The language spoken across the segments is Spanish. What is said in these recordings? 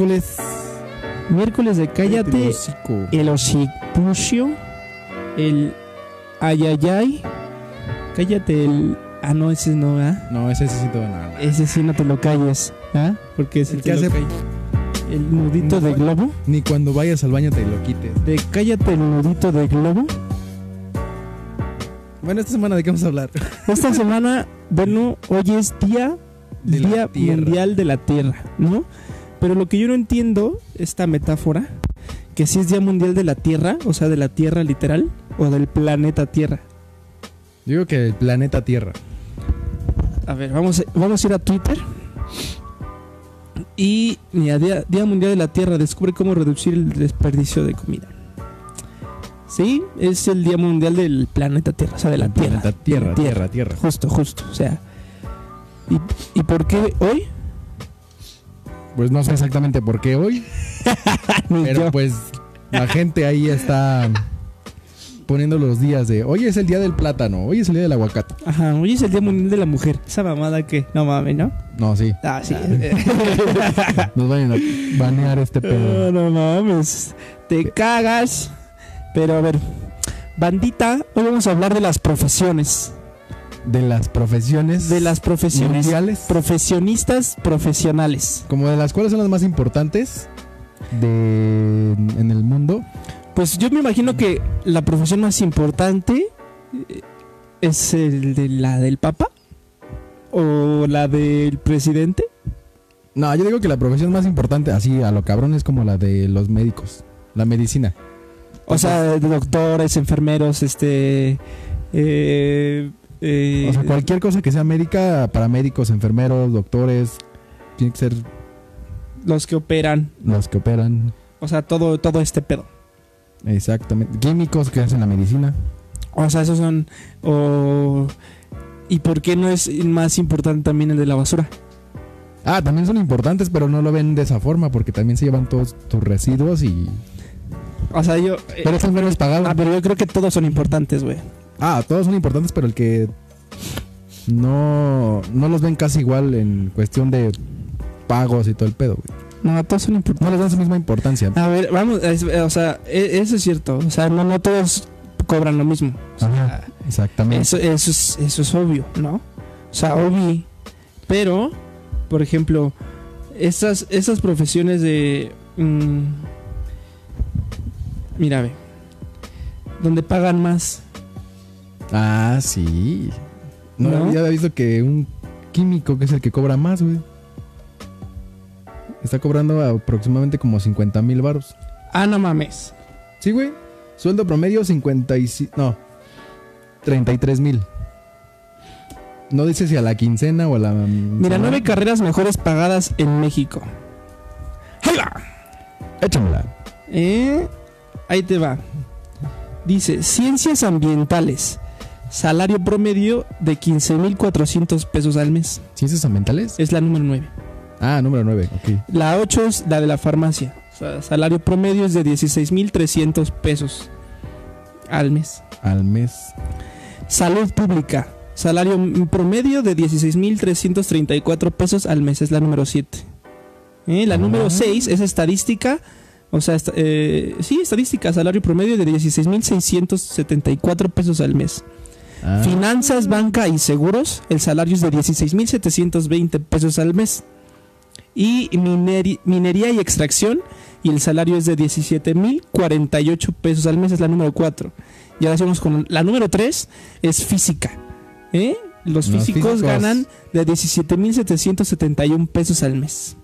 Miércoles. Miércoles de El Cállate, el Osipucio, el Ayayay. Cállate el. Ah, no, ese no, ¿ah? No, ese sí todo nada. Ese sí no te lo calles, ¿ah? Porque si El te que hace- El nudito de globo. Ni cuando vayas al baño te lo quites. De cállate el nudito de globo. Bueno, esta semana de qué vamos a hablar. Esta semana, bueno, hoy es día, De día mundial de la Tierra, ¿no? Pero lo que yo no entiendo, esta metáfora, que si es día mundial de la Tierra, o sea, de la Tierra literal, o del planeta Tierra. Digo que el planeta Tierra. A ver, vamos a, vamos a ir a Twitter. Y mira, día, día mundial de la Tierra, descubre cómo reducir el desperdicio de comida. Sí, es el día mundial del planeta Tierra, o sea, de la Tierra. planeta Tierra, Tierra. Tierra, Tierra. Justo, justo. O sea. ¿Y, y por qué hoy? Pues no sé exactamente por qué hoy, pero yo. pues la gente ahí está poniendo los días de hoy es el día del plátano, hoy es el día del aguacate. Ajá, hoy es el Día Mundial de la Mujer. Esa mamada que. No mames, ¿no? No, sí. Ah, sí. Nos van a banear este no, pedo. no mames. Te cagas. Pero a ver. Bandita, hoy vamos a hablar de las profesiones. De las profesiones De las profesiones. mundiales, Profesionistas profesionales. como de las cuales son las más importantes de en el mundo. Pues yo me imagino que la profesión más importante eh, es el de la del Papa o la del presidente. No, yo digo que la profesión más importante, así a lo cabrón, es como la de los médicos, la medicina. O sea, de doctores, enfermeros, este. eh, eh, O sea, cualquier cosa que sea médica, paramédicos, enfermeros, doctores, tiene que ser los que operan. los que operan. O sea, todo, todo este pedo. Exactamente. Químicos que hacen la medicina. O sea, esos son. O, ¿Y por qué no es más importante también el de la basura? Ah, también son importantes, pero no lo ven de esa forma porque también se llevan todos tus residuos y... O sea, yo. eh, Pero son menos pagados. ah, pero yo creo que todos son importantes, güey. Ah, todos son importantes, pero el que no, no los ven casi igual en cuestión de pagos y todo el pedo, güey. No, todos son importantes. No les dan su misma importancia. A ver, vamos, es- o sea, e- eso es cierto. O sea, no, no todos cobran lo mismo. O sea, Ajá, exactamente. eso, eso, es, eso es obvio, ¿no? O sea, obvio. Pero, por ejemplo, esas, esas profesiones de... mm, mira, ve. Donde pagan más. Ah, sí. No, ¿No? ya había visto que un químico que es el que cobra más, güey. Está cobrando aproximadamente como 50 mil baros. Ah, no mames. Sí, güey. Sueldo promedio 55... No. 33 mil. No dice si a la quincena o a la... Mira, nueve carreras mejores pagadas en México. ¡Ahí va! Échamela. Eh, ahí te va. Dice, ciencias ambientales. Salario promedio de 15.400 pesos al mes. ¿Ciencias ambientales? Es la número 9. Ah, número 9, ok. La 8 es la de la farmacia. O sea, salario promedio es de 16.300 pesos al mes. Al mes. Salud pública. Salario promedio de 16.334 pesos al mes. Es la número 7. Eh, La Ah. número 6 es estadística. O sea, esta- eh, sí, estadística. Salario promedio de 16.674 pesos al mes. Ah, Finanzas, banca y seguros. El salario es de 16.720 pesos al mes. Y minería y extracción. Y el salario es de 17.048 pesos al mes. Es la número 4. Y ahora seguimos con la número 3. Es física. ¿Eh? Los Los físicos, físicos. ganan de 17.771 pesos al mes.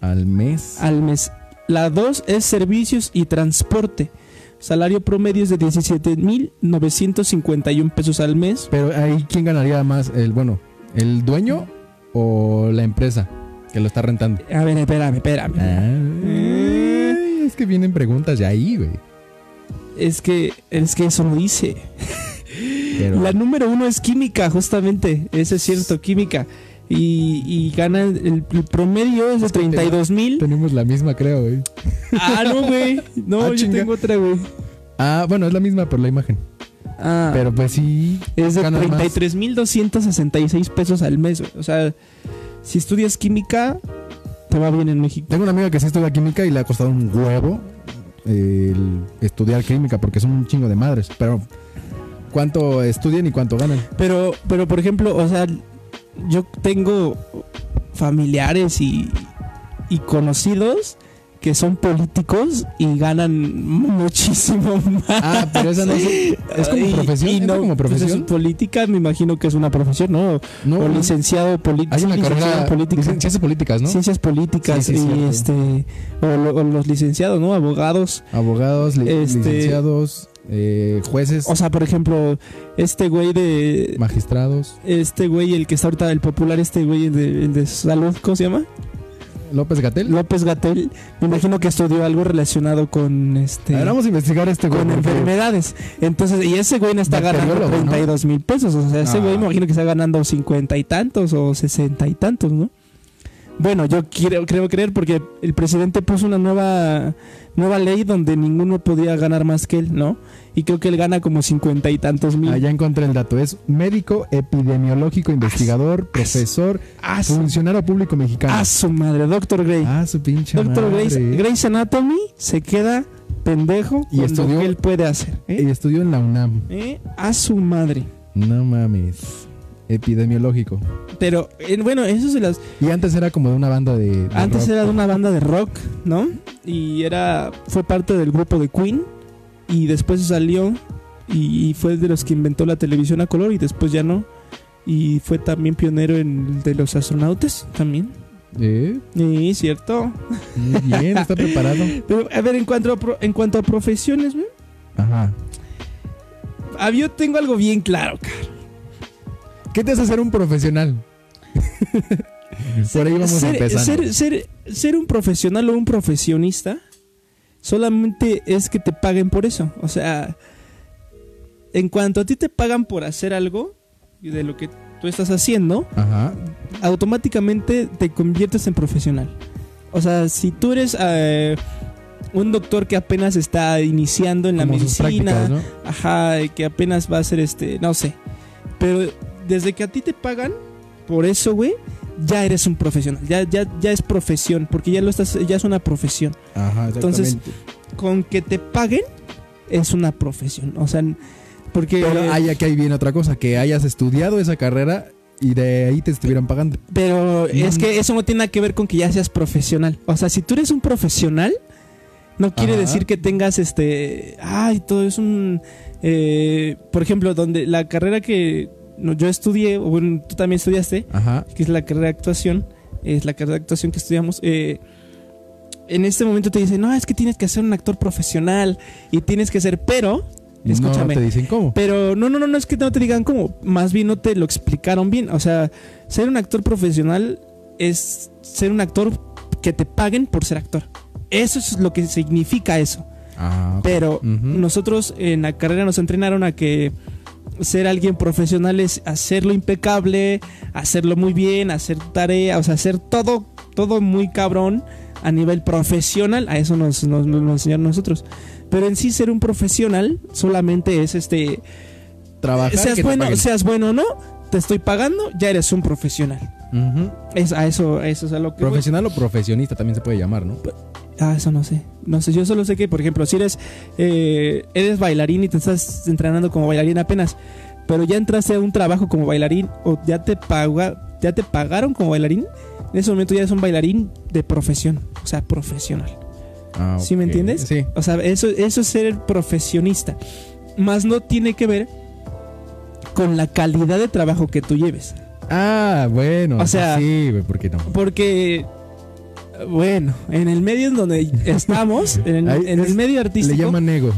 al mes. Al mes. La 2 es servicios y transporte. Salario promedio es de 17.951 pesos al mes. Pero ahí, ¿quién ganaría más? El, bueno, ¿el dueño o la empresa que lo está rentando? A ver, espérame, espérame. Ay, es que vienen preguntas de ahí, güey. Es que, es que eso no dice. Pero- La número uno es química, justamente. Eso es cierto, química. Y, y gana el, el promedio es de 32 mil. Tenemos la misma, creo, güey. Ah, no, güey. No, Ah, yo chinga. tengo otra, güey. Ah, bueno, es la misma por la imagen. Ah, Pero pues sí. es de ganas más. 33 mil 266 pesos al mes, güey. O sea, si estudias química, te va bien en México. Tengo una amiga que sí estudia química y le ha costado un huevo eh, el estudiar química porque son un chingo de madres. Pero, ¿cuánto estudian y cuánto ganan? Pero, pero por ejemplo, o sea, yo tengo familiares y, y conocidos que son políticos y ganan muchísimo más. Ah, pero esa no es, es como profesión. y ¿Es no, como pues, profesión? es política, me imagino que es una profesión, ¿no? No, o licenciado político. Hay una carrera política. ciencias políticas, ¿no? Ciencias políticas Sí, sí, y cierto. este o, lo- o los licenciados, ¿no? Abogados. Abogados, li- Este- licenciados, eh, jueces, O sea, por ejemplo, este güey de magistrados. este güey el que está ahorita el popular este güey de, salud, ¿cómo se llama? López Gatel. López Gatel, me imagino que estudió algo relacionado con este A ver, vamos a investigar este güey. con enfermedades. Entonces, y ese güey no está ganando Bacteriólogo, ¿no? 32 mil pesos. O sea, ese Ah. güey me imagino que está ganando 50 y tantos o 60 y tantos, ¿no? Bueno, yo quiero, creo creer porque el presidente puso una nueva, nueva ley donde ninguno podía ganar más que él, ¿no? Y creo que él gana como 50 y tantos mil. Ya encontré el dato. Es médico, epidemiológico, investigador, profesor, funcionario público mexicano. ah, su madre, Doctor Grey. Ah, su pinche Doctor madre. Grey's Anatomy se queda pendejo Y estudió- lo que él puede hacer. ¿eh? Y estudió en la UNAM. ¿Eh? A su madre. No mames. Epidemiológico. Pero, eh, bueno, eso se las... Y antes era como de una banda de. de Antes rock. era de una banda de rock, ¿no? Y era fue parte del grupo de Queen y después salió y, y fue de los que inventó la televisión a color y después ya no. Y fue también pionero en el de los astronautas también. Eh, Sí, cierto. bien, está preparado. Pero a ver, en cuanto a, pro- en cuanto a profesiones, güey, Ajá. ah, yo tengo algo bien claro, cara. ¿Qué te hace ser un profesional? Por ahí vamos ser, empezando. ser, ser, ser un profesional o un profesionista solamente es que te paguen por eso. O sea, en cuanto a ti te pagan por hacer algo y de lo que tú estás haciendo, Ajá. automáticamente te conviertes en profesional. O sea, si tú eres eh, un doctor que apenas está iniciando en la Como medicina. Ajá, que apenas va a ser este, no sé. Pero desde que a ti te pagan por eso, güey, ya eres un profesional. Ya, ya, ya es profesión, porque ya lo estás, ya es una profesión. Ajá, Entonces. Con que te paguen es una profesión. O sea, porque Pero hay aquí ahí viene otra cosa, que hayas estudiado esa carrera y de ahí te estuvieran pagando. Pero es que eso no tiene nada que ver con que ya seas profesional. O sea, si tú eres un profesional, no quiere Ajá. decir que tengas este. Ay, todo es un. eh, por ejemplo, donde la carrera que no, yo estudié, o bueno, tú también estudiaste, Ajá. que es la carrera de actuación, es la carrera de actuación que estudiamos. eh, en este momento te dicen, no, es que tienes que ser un actor profesional y tienes que ser, pero. Escúchame. No te dicen cómo. Pero no, no, no, no es que no te digan cómo. Más bien no te lo explicaron bien. O sea, ser un actor profesional es ser un actor que te paguen por ser actor. Eso es lo que significa eso. Ah. Pero nosotros en la carrera nos entrenaron a que ser alguien profesional es hacerlo impecable, hacerlo muy bien, hacer tarea, o sea, hacer todo, todo muy cabrón a nivel profesional. A eso nos, nos, nos enseñaron nosotros. Pero en sí ser un profesional solamente es este Trabajar. seas que bueno, seas bueno o no, te estoy pagando, ya eres un profesional. Es, a eso, a eso es a lo que voy. Profesional o profesionista también se puede llamar, ¿no? Ah, eso no sé. No sé, yo solo sé que, por ejemplo, si eres eh, eres bailarín y te estás entrenando como bailarín apenas, pero ya entraste a un trabajo como bailarín o ya te paga, ya te pagaron como bailarín, en ese momento ya eres un bailarín de profesión, o sea, profesional. Ah, ¿Sí me entiendes? Sí. O sea, eso, eso es ser profesionista. Más no tiene que ver con la calidad de trabajo que tú lleves. Ah, bueno. O sea- Sí, ¿por qué no? Porque, bueno, en el medio en donde estamos, en el, medio artístico, Le llaman ego.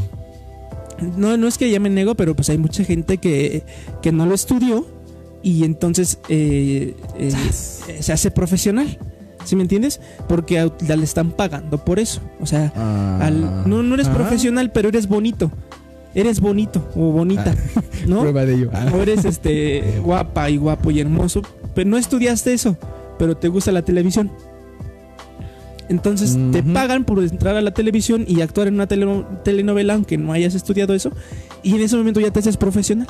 no, no es que llamen nego, pero pues hay mucha gente que, que no lo estudió y entonces eh, eh, se hace profesional. ¿Sí me entiendes? Porque a- le están pagando por eso. O sea, Ah. al- no, no eres Ah. profesional, pero eres bonito. Eres bonito o bonita, ¿no? Prueba de ello. Ah. O eres este guapa y guapo y hermoso, pero no estudiaste eso, pero te gusta la televisión. Entonces te pagan por entrar a la televisión y actuar en una tele- telenovela aunque no hayas estudiado eso y en ese momento ya te haces profesional.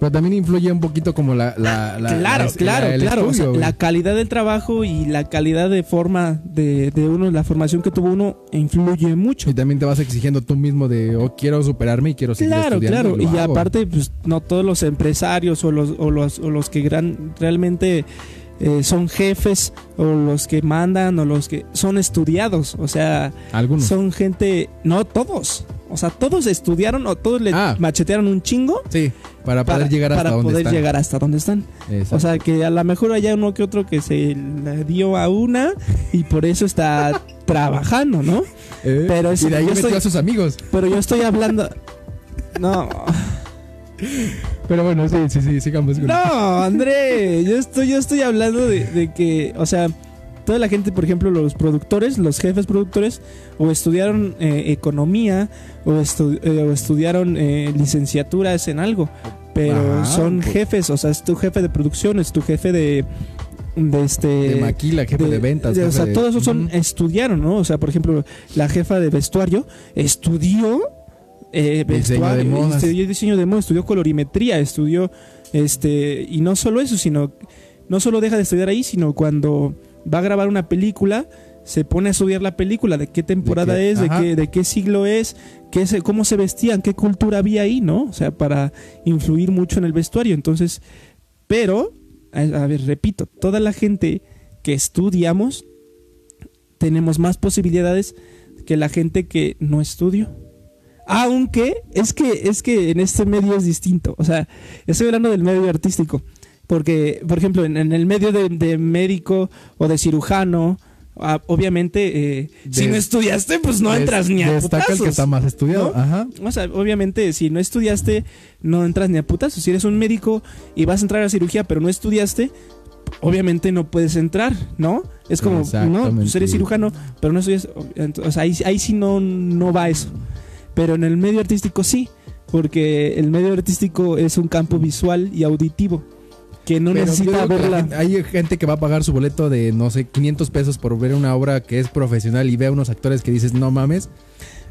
Pero también influye un poquito como la... la, la- claro, la- claro, claro. o sea, estudio, güey. la calidad del trabajo y la calidad de forma de, de uno, la formación que tuvo uno, influye mucho. Y también te vas exigiendo tú mismo de, oh, quiero superarme y quiero seguir Claro, estudiando. claro. Y hago. aparte, pues no todos los empresarios o los, o los, o los que gran, realmente eh, son jefes o los que mandan o los que son estudiados. O sea, Algunos. son gente, no todos. O sea, todos estudiaron o todos le Ah. machetearon un chingo Sí, para poder para, llegar hasta para donde poder están. llegar hasta donde están. Exacto. O sea, que a lo mejor haya uno que otro que se le dio a una y por eso está trabajando, ¿no? Eh, pero y de ahí yo estoy- a sus amigos. Pero yo estoy hablando... No, Pero bueno, sí, sí, sí, sigamos con no, André, yo estoy, yo estoy hablando de, de que, o sea, toda la gente, por ejemplo, los productores, los jefes productores, o estudiaron eh, economía, o, estu- eh, o estudiaron eh, licenciaturas en algo, pero Ajá, son pues. jefes, o sea, es tu jefe de producción, es tu jefe de, de este... De maquila, jefe de, ventas. de- o sea, todos esos son, estudiaron, ¿no? O sea, por ejemplo, la jefa de vestuario estudió eh, Diseño de modas. estudió diseño de moda, estudió colorimetría, estudió, este, y no solo eso, sino, no solo deja de estudiar ahí, sino cuando va a grabar una película, se pone a estudiar la película, de qué temporada qué? es, de qué, de qué siglo es, qué se, cómo se vestían, qué cultura había ahí, ¿no? O sea, para influir mucho en el vestuario. Entonces, pero, a, a ver, repito, toda la gente que estudiamos tenemos más posibilidades que la gente que no estudió. Aunque es que es que en este medio es distinto. O sea, estoy hablando del medio artístico. Porque, por ejemplo, en, en el medio de, de médico o de cirujano, ah, obviamente, eh, si no estudiaste, pues no Des- entras ni a Destaca el que putazos. está más estudiado. ¿no? Ajá. O sea, obviamente, si no estudiaste, no entras ni a putazos. Si eres un médico y vas a entrar a cirugía, pero no estudiaste, obviamente no puedes entrar, ¿no? Es como, no, pues eres cirujano, pero no estudias. O sea, ahí, ahí sí no, no va eso. Pero en el medio artístico sí, porque el medio artístico es un campo visual y auditivo que no Pero necesita que verla. hay gente que va a pagar su boleto de, no sé, 500 pesos por ver una obra que es profesional y ve a unos actores que dices, no mames,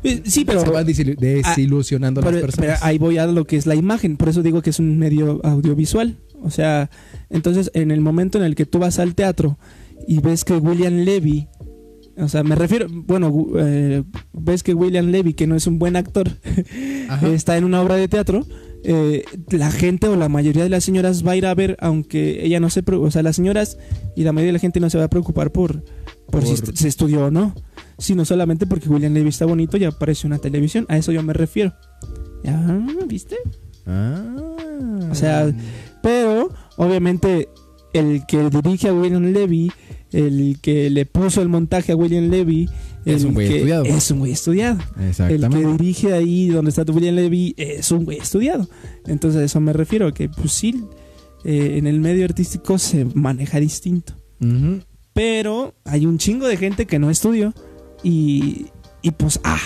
Eh, Sí, pero se van desilu- desilusionando a Pero, las personas. pero ahí voy a lo que es la imagen, por eso digo que es un medio audiovisual. O sea, entonces en el momento en el que tú vas al teatro y ves que William Levy, o sea, me refiero, bueno, eh, ves que William Levy, que no es un buen actor, está en una obra de teatro, eh, la gente o la mayoría de las señoras va a ir a ver, aunque ella no se, o sea, las señoras y la mayoría de la gente no se va a preocupar por, por, si Por- se estudió o no, sino solamente porque William Levy está bonito y aparece en una televisión, a eso yo me refiero. ¿Ya viste? Ah. O sea, Pero, obviamente, el que dirige a William Levy, el que le puso el montaje a William Levy, Es un güey estudiado. Es un güey estudiado. El que Exactamente. dirige ahí donde está William Levy es un güey estudiado. Entonces, a eso me refiero, que pues sí, eh, en el medio artístico se maneja distinto. Pero hay un chingo de gente que no estudió y, y pues, ah,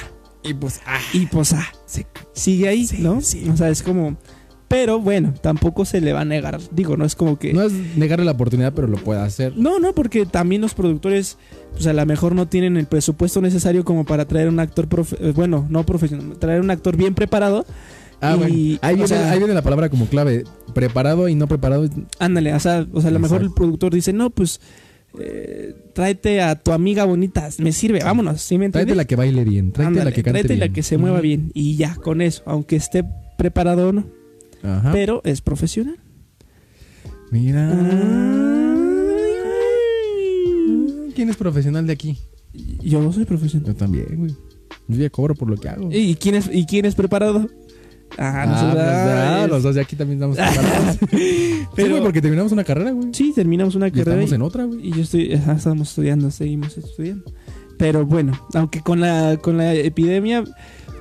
Y pues, ah, y pues, ah, sí. sigue ahí, Sí, ¿no? sí. O sea, es como... Pero bueno, tampoco se le va a negar. Digo, no es como que... no es negarle la oportunidad, pero lo puede hacer. No, no, porque también los productores, pues a lo mejor no tienen el presupuesto necesario como para traer un actor, profe- eh, bueno, no profesional, traer un actor bien preparado. Ah, Y, bueno. Ahí viene, sea- ahí viene la palabra como clave. Preparado y no preparado. Ándale, o sea, o sea a lo mejor el productor dice, no, pues eh, tráete a tu amiga bonita, me sirve, vámonos, ¿sí me? Tráete la que baile bien. Tráete Ándale, la que cante tráete la que se mueva bien y ya, con eso, aunque esté preparado o no, Ajá. pero es profesional. Mira. Ay. ¿Quién es profesional de aquí? Yo no soy profesional. Yo también, güey. Yo ya cobro por lo que hago. ¿Y quién es, y quién es preparado? Ah, Ah, nosotros- pues, ah, ah, los dos de aquí también estamos preparados. Pero- Pero sí, güey, porque terminamos una carrera, güey. Sí, terminamos una Y carrera estamos y, en otra, güey. y yo estoy, ajá, estamos estudiando, seguimos estudiando. Pero bueno, aunque con la con la epidemia,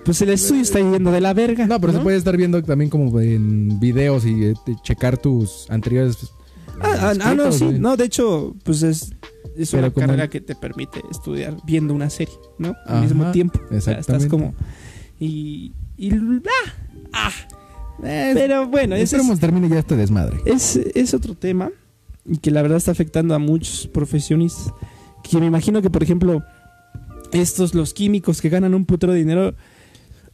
pues el estudio está yendo de la verga. No, pero se puede estar viendo también como en videos y eh, checar tus anteriores. Ah, ah, ah, no, sí, no, de hecho, pues es, es una como- carrera que te permite estudiar viendo una serie, ¿no? Al Ajá, mismo tiempo. O sea, estás exactamente. como y y ah, ah. pero bueno, ese es, Esperemos termine ya este desmadre. es, es otro tema y que la verdad está afectando a muchos profesionistas. Que me imagino que, por ejemplo, estos, los químicos que ganan un putero de dinero,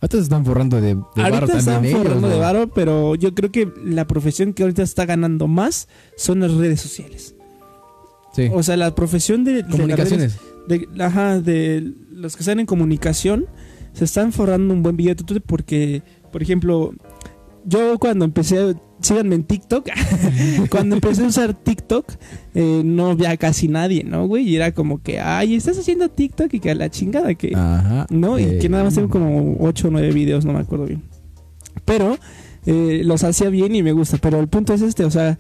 Ahorita se están forrando de, de varo ahorita están también ellos, forrando de güey. varo, pero yo creo que la profesión que ahorita está ganando más son las redes sociales. Sí. O sea, la profesión de, de las redes- Comunicaciones. de, ajá, de los que están en comunicación se están forrando un buen billete porque, por ejemplo, yo cuando empecé, síganme en TikTok, cuando empecé a usar TikTok, eh, no había casi nadie, ¿no, güey? Y era como que, ay, estás haciendo TikTok y que a la chingada que... Ajá. ¿no? Y Eh, que nada más tengo como 8 o 9 videos, no me acuerdo bien. Pero eh, los hacía bien y me gusta. Pero el punto es este, o sea,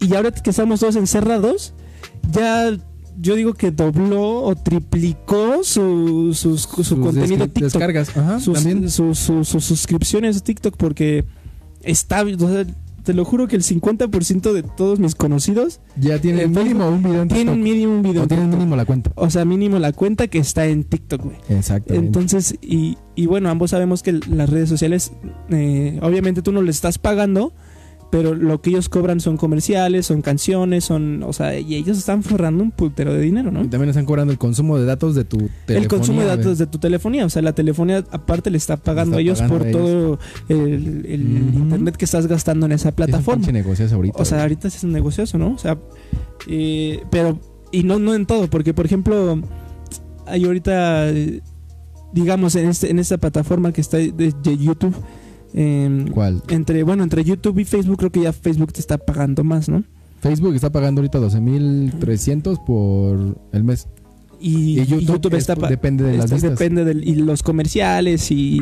y ahora que estamos todos encerrados, ya yo digo que dobló o triplicó su, sus- su, sus contenido TikTok. Descargas. Ajá. sus, también. sus- sus- sus suscripciones a TikTok porque está... o sea, te lo juro que el 50% de todos mis conocidos Ya tienen en mínimo un video en tienen TikTok. mínimo un video. O en tienen mínimo la cuenta. O sea, mínimo la cuenta que está en TikTok, güey. Exactamente. Entonces, y, y bueno, ambos sabemos que las redes sociales, eh, obviamente tú no le estás pagando, pero lo que ellos cobran son comerciales, son canciones, son, o sea, y ellos están forrando un putero de dinero, ¿no? Y también están cobrando el consumo de datos de tu telefonía. El consumo de datos de tu telefonía, o sea, la telefonía aparte le está pagando Está a ellos pagando por ellos. todo el, internet que estás gastando en esa Es un plataforma. negociazo ahorita. O sea, ahorita es un negocioso, ¿no? O sea, eh, pero, y no, no en todo, porque por ejemplo, hay ahorita, eh, digamos, en, este, en esta plataforma que está de, de YouTube, eh, ¿Cuál? entre, bueno, entre YouTube y Facebook, creo que ya Facebook te está pagando más, ¿no? Facebook está pagando ahorita 12.300 por el mes. Y, Y YouTube, y YouTube es- está depende de las vistas. depende del, y los comerciales y,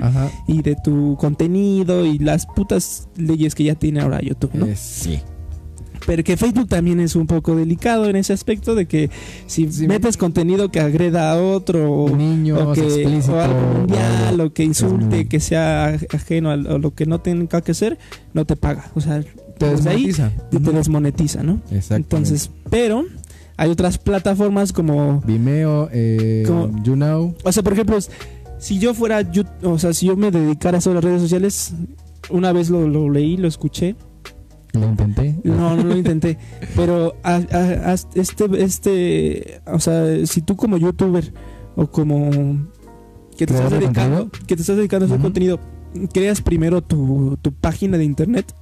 y de tu contenido y las putas leyes que ya tiene ahora YouTube, ¿no? Eh, sí. Pero que Facebook también es un poco delicado en ese aspecto de que si Sí. metes contenido que agreda a otro o, Niños, o que, o algo mundial o que insulte, que sea ajeno a, lo- que no tenga que ser, no te paga. O sea, Te desde ahí desmonetiza. te, desmonetiza, ¿no? Exacto. Entonces, pero hay otras plataformas como, Vimeo, eh, Como- o sea, por ejemplo, si yo fuera, o sea, si yo me dedicara a eso a las redes sociales, una vez lo, lo leí, lo escuché, Lo intenté. No, no lo intenté. Pero a- a- a- este, este, o sea, si tú como youtuber o como que te estás ¿Creador de dedicando, contenido? que te estás dedicando a hacer Ujú. contenido, creas primero tu, tu página de internet.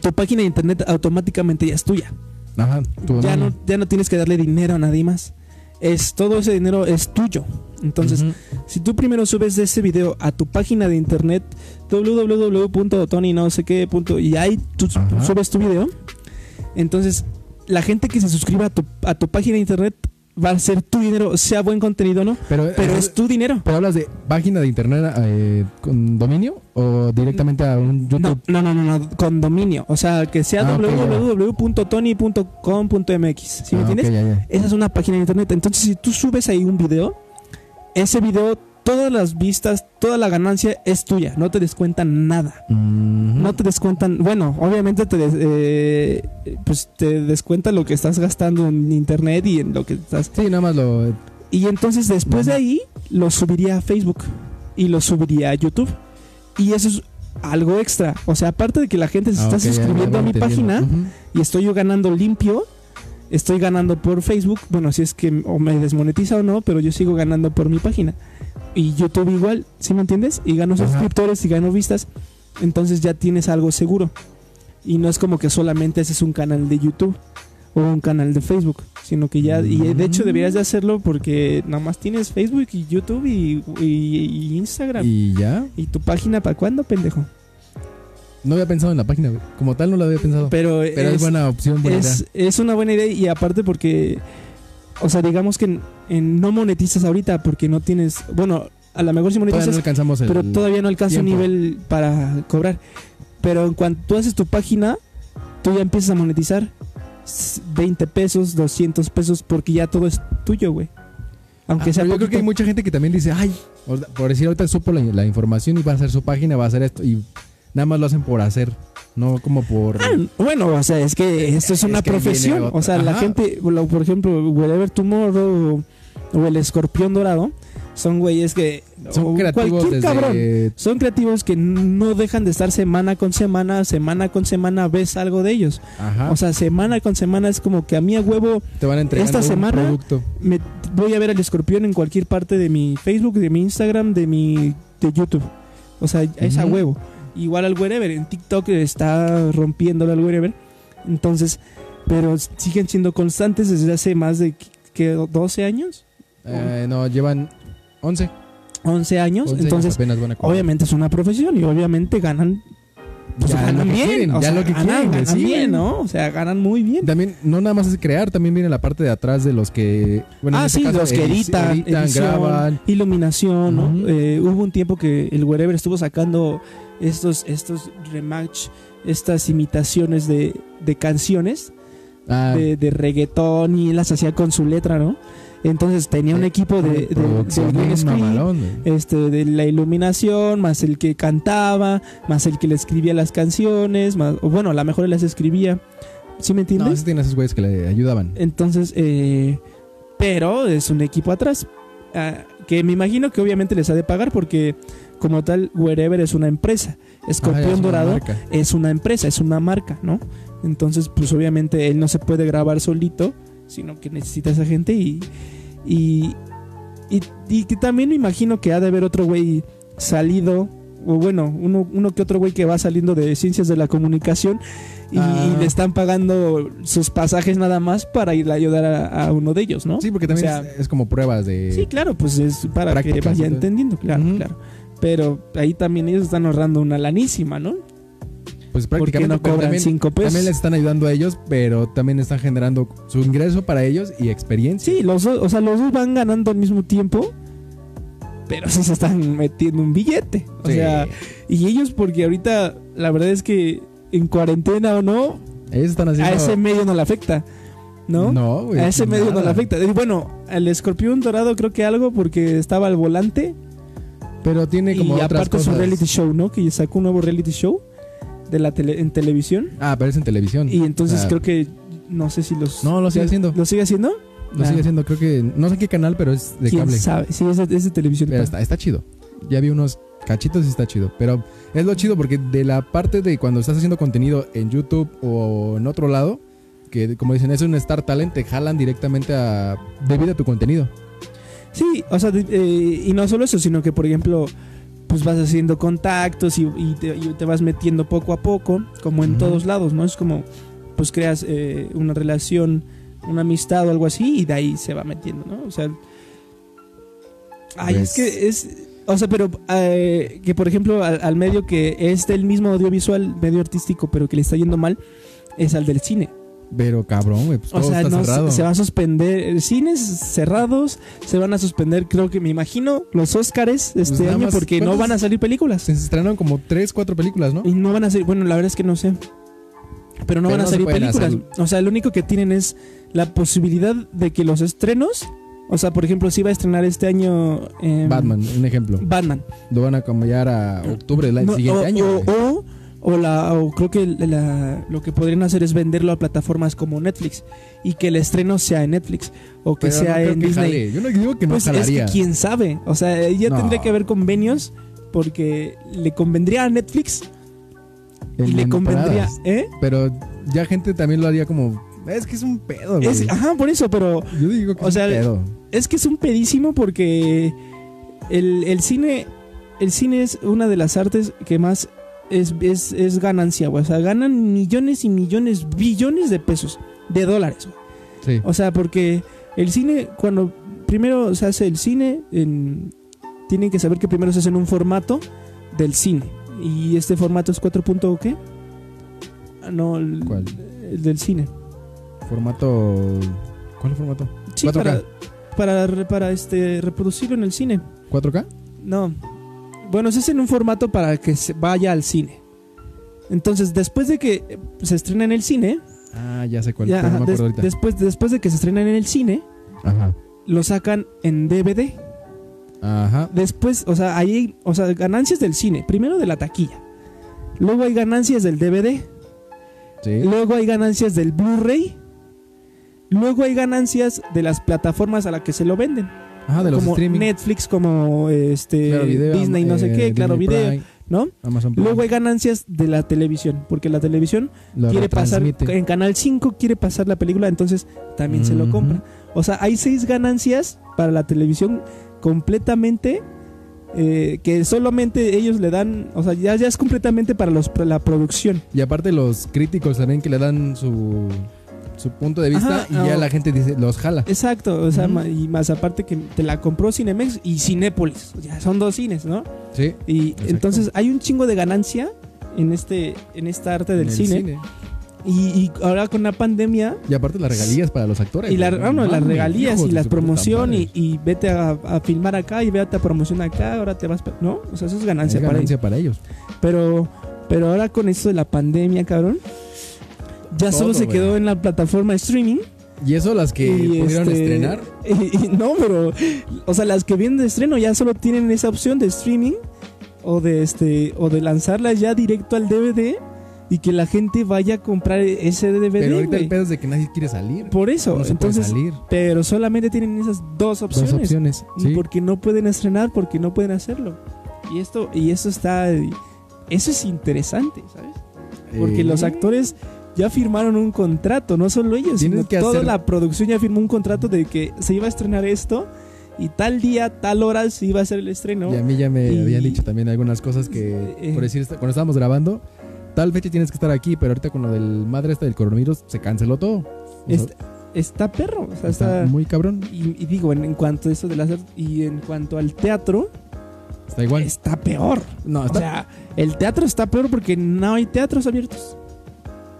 Tu página de internet automáticamente ya es tuya. Ajá. Ya no, ya no tienes que darle dinero a nadie más. Es todo ese dinero es tuyo. Entonces, si tú primero subes ese video a tu página de internet www.tony no sé qué punto y ahí tú subes tu video, entonces la gente que se suscriba a tu, a tu página de internet va a ser tu dinero, sea buen contenido o no, Pero, pero eh, es tu dinero. ¿Pero hablas de página de internet eh, con dominio o directamente a un No, YouTube? no, no, no, no, con dominio, o sea, que sea Ah, ok, ya. www.tony.com.mx, ¿sí me Ah, ok, entiendes? Esa es una página de internet. Entonces, si tú subes ahí un video, ese video, todas las vistas, toda la ganancia es tuya. No te descuentan nada. No te descuentan. Bueno, obviamente te, des- eh, pues te descuenta lo que estás gastando en internet y en lo que estás. Sí, nada más lo. Y entonces, después de ahí, lo subiría a Facebook y lo subiría a YouTube. Y eso es algo extra. O sea, aparte de que la gente se Ah, está suscribiendo a mi página y estoy yo ganando limpio. Estoy ganando por Facebook, bueno, si es que o me desmonetiza o no, pero yo sigo ganando por mi página. Y YouTube igual, ¿sí me entiendes? Y gano Ajá. suscriptores y gano vistas. Entonces ya tienes algo seguro. Y no es como que solamente haces un canal de YouTube o un canal de Facebook, sino que ya, y de hecho deberías de hacerlo porque nada más tienes Facebook y YouTube y, y- y Instagram. Y, Y ya. tu página para cuándo, pendejo? No había pensado en la página, güey. Como tal, no la había pensado. Pero, Pero es, buena opción, buena es, es una buena idea y aparte porque, o sea, digamos que en- en no monetizas ahorita porque no tienes, bueno, a lo mejor sí idea. Todavía no monetizas, alcanzamos el. pero todavía no alcanza un nivel para cobrar. Pero en cuanto tú haces tu página, tú ya empiezas a monetizar s- 20 pesos, 200 pesos, porque ya todo es tuyo, güey. Aunque Ah, sea yo creo que hay mucha gente que también dice, ay, por decir ahorita supo la, la información y va a hacer su página, va a hacer esto. Y nada más lo hacen por hacer, no como por. Ah, bueno, o sea, es que esto es Es una que profesión. O sea, la gente, por ejemplo, Wherever Tomorrow o, el escorpión dorado, son güeyes que. Son creativos cualquier cabrón. desde. Son creativos que no dejan de estar semana con semana, semana con semana ves algo de ellos. Ajá. O sea, semana con semana es como que a mí a huevo te van a entregar esta semana- producto. me, voy a ver al escorpión en cualquier parte de mi Facebook, de mi Instagram, de mi de YouTube. O sea, es a huevo. Igual al wherever. En TikTok está rompiéndolo al wherever. Entonces, pero siguen siendo constantes desde hace más de que 12 años, Eh, no, llevan 11. 11 años. 11 años Entonces, obviamente es una profesión y obviamente ganan. Pues Ya ganan bien. quieren, o ya sea, lo que ganan, quieren, ganan sí, bien. ¿no? O sea, ganan muy bien. También, no nada más es crear, también viene la parte de atrás de los que. Bueno, en ah, este sí, caso, los que editan, editan, edición, graban. iluminación. Eh, hubo un tiempo que el Wherever estuvo sacando estos, estos rematch, estas imitaciones de, de canciones Ah, de, de reggaetón y él las hacía con su letra, ¿no? Entonces tenía un equipo de, de, de bien screen, este, de la iluminación, más el que cantaba, más el que le escribía las canciones, más, o bueno, a lo mejor él las escribía. ¿Sí me entiendes? No, sí tiene esos güeyes que le ayudaban. Entonces, eh, pero es un equipo atrás. ah, que me imagino que obviamente les ha de pagar porque como tal, Wherever es una empresa. Ah, Escorpión es una Dorado marca. es una empresa, es una marca, ¿no? Entonces, pues obviamente él no se puede grabar solito, sino que necesita esa gente y... Y, y, y que también me imagino que ha de haber otro güey salido, o bueno, uno, uno que otro güey que va saliendo de ciencias de la comunicación y, Ah. y le están pagando sus pasajes nada más para ir a ayudar a, a uno de ellos, ¿no? Sí, porque también O sea, es, es como pruebas de. Sí, claro, pues es para que vaya entendiendo, claro, claro. Pero ahí también ellos están ahorrando una lanísima, ¿no? Pues prácticamente no cobran también, cinco pesos. también les están ayudando a ellos, pero también están generando su ingreso para ellos y experiencia. Sí, los dos, o sea, los dos van ganando al mismo tiempo, pero sí se están metiendo un billete. O Sí. sea, y ellos porque ahorita la verdad es que en cuarentena o no, ellos están haciendo. a ese medio no le afecta, ¿no? No, güey, a ese medio no le afecta. Y bueno, al escorpión dorado creo que algo porque estaba al volante Pero tiene como y otras aparte su cosas. reality show, ¿no? Que sacó un nuevo reality show de la tele- en televisión. Ah, pero es en televisión. Y entonces Ah, creo que no sé si los No, lo sigue haciendo. ¿Lo sigue haciendo? Lo Ah. sigue haciendo, creo que. No sé qué canal, pero es de ¿Quién cable. sabe? Sí, es de, es de televisión. Pero está, está chido. Ya vi unos cachitos y está chido. Pero es lo chido porque de la parte de cuando estás haciendo contenido en YouTube o en otro lado, que como dicen, es un Star Talent, te jalan directamente a. debido a tu contenido. Sí, o sea, eh, y no solo eso, sino que por ejemplo, pues vas haciendo contactos y, y te, y te vas metiendo poco a poco, como en todos lados, ¿no? Es como, pues creas eh, una relación, una amistad o algo así y de ahí se va metiendo, ¿no? O sea, ay, Pues- es que es, o sea, pero eh, que por ejemplo al, al medio que es del mismo audiovisual, medio artístico, pero que le está yendo mal, es al del cine. Pero cabrón, güey, pues O todo sea, está no, cerrado. se, se va a suspender cines cerrados, se van a suspender, creo que me imagino, los Óscares este Pues nada año más, porque no van a salir películas. Se estrenaron como 3, 4 películas, ¿no? Y no van a salir, bueno, la verdad es que no sé. Pero no Pero van a no salir películas. hacer- O sea, lo único que tienen es la posibilidad de que los estrenos, o sea, por ejemplo, si va a estrenar este año em, Batman, un ejemplo. Batman. Lo van a cambiar a octubre del No, siguiente o, año. o- o la, o creo que la- lo que podrían hacer es venderlo a plataformas como Netflix y que el estreno sea en Netflix o que Pero no sea creo en Disney. jale. Yo no digo que no pues es que quién sabe. O sea, ya No. tendría que haber convenios porque le convendría a Netflix y le en convendría. ¿eh? Pero ya gente también lo haría como. Es que es un pedo, güey. Es, ajá, por eso, pero Yo digo que o es sea, un pedo. es que es un pedísimo porque el, el cine el cine es una de las artes que más es, es, es ganancia, güey. O sea, ganan millones y millones, billones de pesos, de dólares, güey. Sí. O sea, porque el cine, cuando primero se hace el cine, en- tienen que saber que primero se hace en un formato del cine. Y este formato es 4. punto ¿qué? Ah, No, el, ¿Cuál? el del cine. Formato. ¿Cuál formato? Sí, 4K. para, para, para este, reproducirlo en el cine. ¿4K? No. Bueno, se hace en un formato para que se vaya al cine. Entonces, después de que se estrena en el cine, Ah, ya sé cuál. ya, pero no me ajá, acuerdo des- ahorita. después, después de que se estrena en el cine, Ajá. lo sacan en DVD. Ajá. Después, o sea, hay o sea, ganancias del cine. Primero de la taquilla. Luego hay ganancias del DVD. Sí. Luego hay ganancias del Blu-ray. Luego hay ganancias de las plataformas a las que se lo venden. Ajá, de los como streaming. Netflix, como este Claro Video, Disney, no sé eh, qué, Claro Video, Prime, ¿no? Amazon Prime. Luego hay ganancias de la televisión, porque la televisión Lo quiere pasar en Canal 5 quiere pasar la película, entonces también se lo compra. O sea, hay seis ganancias para la televisión completamente eh, que solamente ellos le dan, o sea, ya, ya es completamente para los, para la producción. Y aparte los críticos también que le dan su, su punto de vista Ajá, y ya la gente dice, los jala. Exacto, o sea, y más aparte que te la compró Cinemex y Cinépolis, ya son dos cines, ¿no? Sí. Y Exacto. entonces hay un chingo de ganancia en este en esta arte del en el cine, Y, y ahora con la pandemia Y aparte las regalías para los actores. y la- ah, no, las regalías y de la su puta promoción y, vete a, a filmar acá y vete a promoción acá, ahora te vas, ¿no? O sea, eso es ganancia, Es para ganancia para ellos. ellos. Pero pero ahora con esto de la pandemia, cabrón, ya Todo, solo se güey. quedó en la plataforma de streaming Y eso las que y, pudieron este, estrenar. y- y no, pero o sea, las que vienen de estreno ya solo tienen esa opción de streaming o de este o de lanzarlas ya directo al DVD y que la gente vaya a comprar ese DVD. Pero ahorita el pedo es de que nadie quiere salir. Por eso, No se puede entonces, salir. pero solamente tienen esas dos opciones. Dos opciones. Sí. Porque no pueden estrenar, porque no pueden hacerlo. Y esto y eso está eso es interesante, ¿sabes? Porque Eh, los actores ya firmaron un contrato, no solo ellos, Tienen sino que toda hacer- la producción ya firmó un contrato de que se iba a estrenar esto y tal día, tal hora se iba a hacer el estreno. Y a mí ya me Y- habían dicho también algunas cosas que, Eh, por decir, cuando estábamos grabando, tal fecha tienes que estar aquí, pero ahorita con lo del madre esta del coronavirus se canceló todo. O sea, Está, está perro, o sea, está está, muy cabrón. y, y digo, en, en cuanto a eso de las y en cuanto al teatro, Está igual. está peor. no, O sea, el teatro está peor porque no hay teatros abiertos.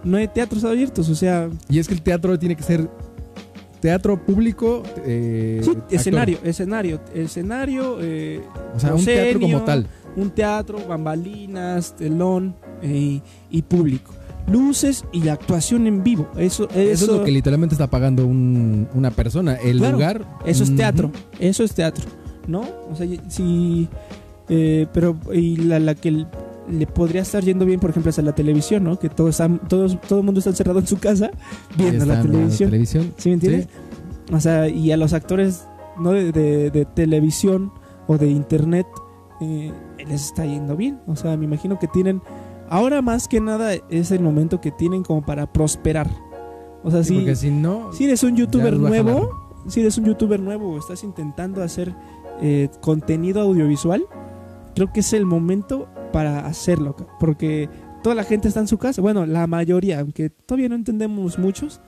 No hay teatros abiertos, o sea, y es que el teatro tiene que ser teatro público. eh, sí, escenario, escenario, escenario, eh, O sea, un teatro como tal. un teatro, bambalinas, telón eh, y público. Luces y actuación en vivo. Eso, eso, Eso, es lo que literalmente está pagando un- una persona. El Claro, lugar. eso es teatro. Eso es teatro. ¿No? O sea, si. eh, pero. Y la, la que l- le podría estar yendo bien, por ejemplo, es a la televisión, ¿no? Que todo, está, todos, todo el mundo está encerrado en su casa viendo la Está en televisión. televisión. ¿Sí me entiendes? O sea, y a los actores no de, de- de televisión o de internet eh, les está yendo bien. O sea, me imagino que tienen. Ahora más que nada es el momento que tienen como para prosperar. O sea, Sí, si, si no. si eres un youtuber nuevo, si eres un youtuber nuevo o estás intentando hacer eh, contenido audiovisual, creo que es el momento para hacerlo. Porque toda la gente está en su casa. Bueno, la mayoría, aunque todavía no entendemos muchos,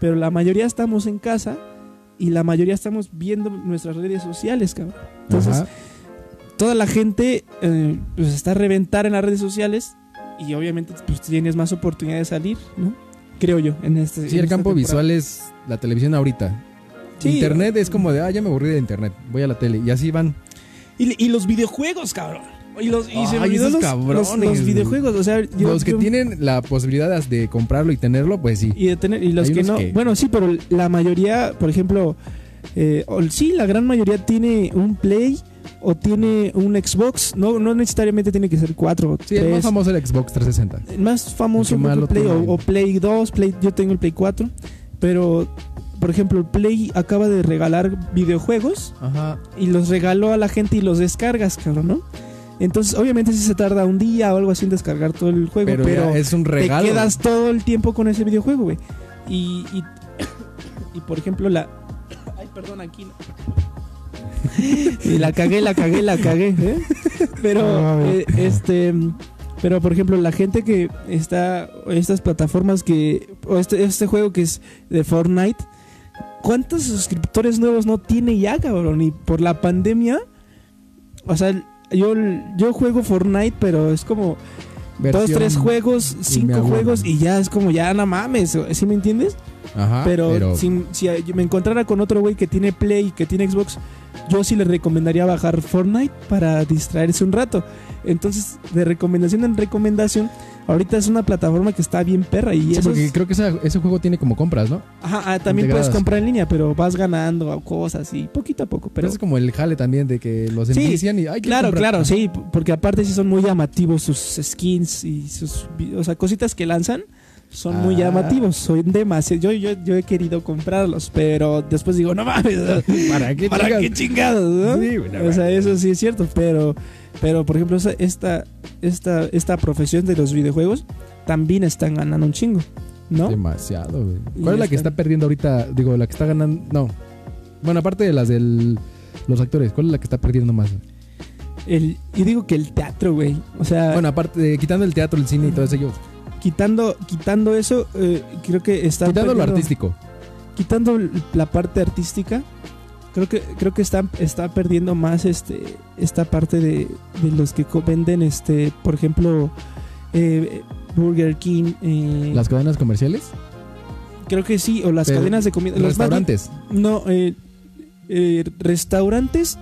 pero la mayoría estamos en casa y la mayoría estamos viendo nuestras redes sociales, cabrón. Entonces, Ajá. toda la gente eh, pues está a reventar en las redes sociales y obviamente pues tienes más oportunidad de salir, ¿no? Creo yo, en este Sí, en el campo temporada. visual es la televisión ahorita. Sí. Internet es como de, ah, ya me aburrí de internet, voy a la tele. Y así van. Y, y los videojuegos, cabrón. Y, los, y se me Ay, olvidó esos los, cabrones, los- videojuegos. O sea, yo- los que yo- tienen la posibilidad de comprarlo y tenerlo, pues sí. Y, de tener, y los Hay que no. que- Bueno, sí, pero la mayoría, por ejemplo. eh, o- sí, la gran mayoría tiene un Play o tiene un Xbox. No, no necesariamente tiene que ser 4 Sí, el más famoso es el Xbox 360. El más famoso El Play o Play 2, Play, yo tengo el Play 4, pero por ejemplo Play acaba de regalar videojuegos Ajá. y los regaló a la gente y los descargas, cabrón, ¿no? Entonces obviamente si se tarda un día o algo así en descargar todo el juego, Pero, es un te regalo. quedas todo el tiempo con ese videojuego, güey. Y, y, y, por ejemplo la... Ay, perdón, aquí no. y la cagué, la cagué, la cagué, ¿eh? Pero, eh, este... Pero, por ejemplo, la gente que está... Estas plataformas que... O este, este juego que es de Fortnite... ¿Cuántos suscriptores nuevos no tiene ya, cabrón? Y por la pandemia... O sea, yo, yo juego Fortnite, pero es como... Dos, tres juegos, cinco juegos y ya es como ya no mames, ¿sí me entiendes? Ajá. pero, si, si me encontrara con otro güey que tiene Play, que tiene Xbox, yo sí le recomendaría bajar Fortnite para distraerse un rato. Entonces, de recomendación en recomendación, ahorita es una plataforma que está bien perra y Sí, eso porque es- creo que esa- ese juego tiene como compras, ¿no? Ajá, ah, también integradas. puedes comprar en línea, pero vas ganando cosas y poquito a poco. Pero es como el jale también de que los Sí, y ay, quiero Claro, comprar. claro, sí, porque aparte sí son muy llamativos sus skins y sus, o sea, cositas que lanzan son muy Ah. llamativos, son demasiado. Yo, yo, yo he querido comprarlos, pero después digo, no mames, ¿Para qué ¿para qué chingados? no? Sí, güey, no o sea, eso sí es cierto, pero, pero por ejemplo, esta, esta, esta profesión de los videojuegos también están ganando un chingo, ¿no? Demasiado, güey. ¿Cuál es la que está. perdiendo ahorita? Digo, la que está ganando. No. Bueno, aparte de las de los actores, ¿cuál es la que está perdiendo más? El, yo digo que el teatro, güey. O sea, Bueno, aparte de quitando el teatro, el cine y todo eso, yo- quitando, quitando eso, eh, creo que está quitando lo artístico. quitando la parte artística, creo que creo que está, está perdiendo más este esta parte de, de los que venden este, por ejemplo, eh, Burger King, eh, Las cadenas comerciales, creo que sí, o las Pero, cadenas de comida, los restaurantes. no, eh, eh, restaurantes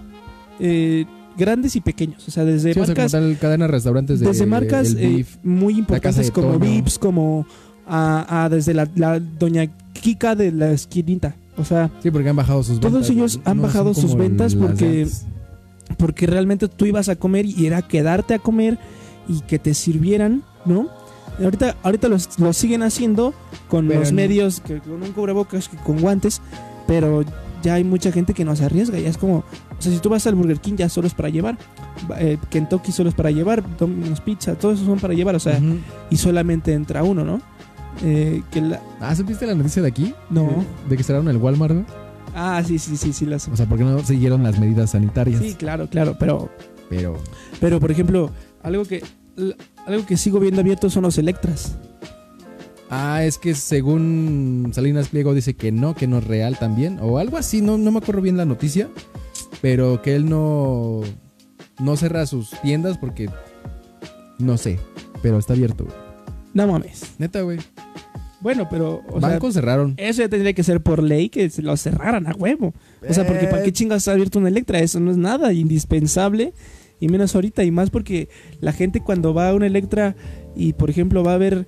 eh, grandes y pequeños, o sea, desde Sí, o sea, marcas cadenas restaurantes de desde marcas beef. muy importantes como. Vips, como a, a desde la, la doña Kika de la esquinita. O sea, Sí, porque han bajado sus Todos ventas. ellos han No bajado sus ventas porque- porque realmente tú ibas a comer y era quedarte a comer y que te sirvieran, ¿no? Ahorita, ahorita los, lo siguen haciendo con Pero los no- medios, que, con un cubrebocas, que con guantes, pero ya hay mucha gente que no se arriesga. Ya es como, o sea, si tú vas al Burger King ya solo es para llevar, eh, Kentucky solo es para llevar, Domino's Pizza, todos esos son para llevar, o sea, y solamente entra uno, ¿no? Eh, que la- Ah, ¿supiste la noticia de aquí? No. De, de que cerraron el Walmart, güey? ah, sí, sí, sí, sí, las... O sea, porque no siguieron las medidas sanitarias. Sí, claro, claro, pero Pero. Pero, por ejemplo, algo que algo que sigo viendo abierto son los Electras. Ah, es que según Salinas Pliego dice que no, que no es real también. O algo así, no, no me acuerdo bien la noticia. Pero que él no. No cerra sus tiendas porque. No sé. Pero está abierto, güey. No mames. Neta, güey. Bueno, pero, o sea, Bancos cerraron. eso ya tendría que ser por ley que se lo cerraran a huevo. O sea, porque ¿para qué chingas está abierto un Electra? Eso no es nada indispensable. Y menos ahorita. Y más porque la gente cuando va a un Electra y, por ejemplo, va a ver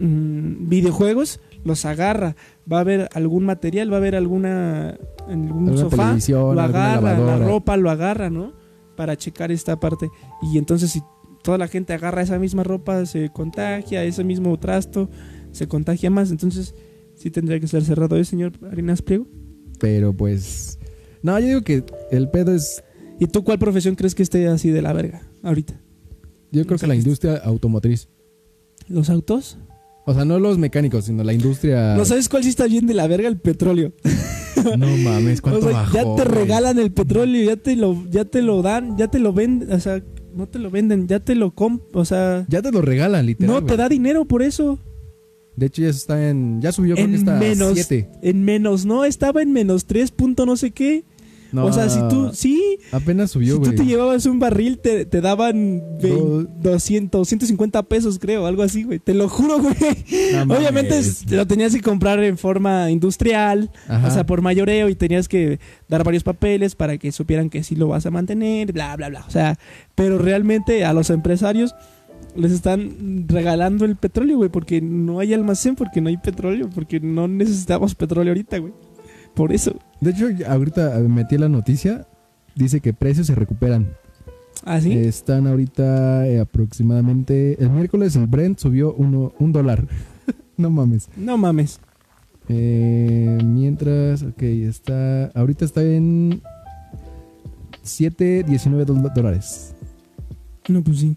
mm, videojuegos, los agarra. Va a ver algún material, va a ver alguna, algún Alguna sofá. televisión, lo agarra, la ropa lo agarra, ¿no? Para checar esta parte. Y entonces si toda la gente agarra esa misma ropa, se contagia, ese mismo trasto, se contagia más. Entonces sí tendría que ser cerrado, ¿eh, señor Arenas Pliego? Pero pues. No, yo digo que el pedo es. ¿Y tú cuál profesión crees que esté así de la verga ahorita? Yo creo que la industria automotriz. ¿Los autos? O sea, no los mecánicos, sino la industria. ¿No sabes cuál sí está bien de la verga? El petróleo. No mames, O ¿cuánto sea, bajó, ya te regalan el petróleo, ya te lo, ya te lo dan, ya te lo venden, o sea, no te lo venden, ya te lo comp, o sea, Ya te lo regalan, literal. no güey. te da dinero por eso. De hecho, ya está en. Ya subió, creo que en está a menos 7. en menos no estaba en menos 3 punto no sé qué No, o sea si tú sí. Apenas subió, si tú te llevabas un barril te, te daban Do- 20, 200 150 pesos creo algo así güey. Te lo juro güey. No obviamente es- lo tenías que comprar en forma industrial Ajá. o sea por mayoreo y tenías que dar varios papeles para que supieran que sí lo vas a mantener bla bla bla. O sea pero realmente a los empresarios les están regalando el petróleo, güey, porque no hay almacén, porque no hay petróleo, porque no necesitamos petróleo ahorita, güey. Por eso. De hecho, ahorita metí la noticia. Dice que precios se recuperan. ¿Ah, sí? Están ahorita eh, aproximadamente. El miércoles el Brent subió uno, un dólar. no mames. No mames. Eh, mientras, ok, está. Ahorita está en 7.19 dol- dólares. No, pues sí.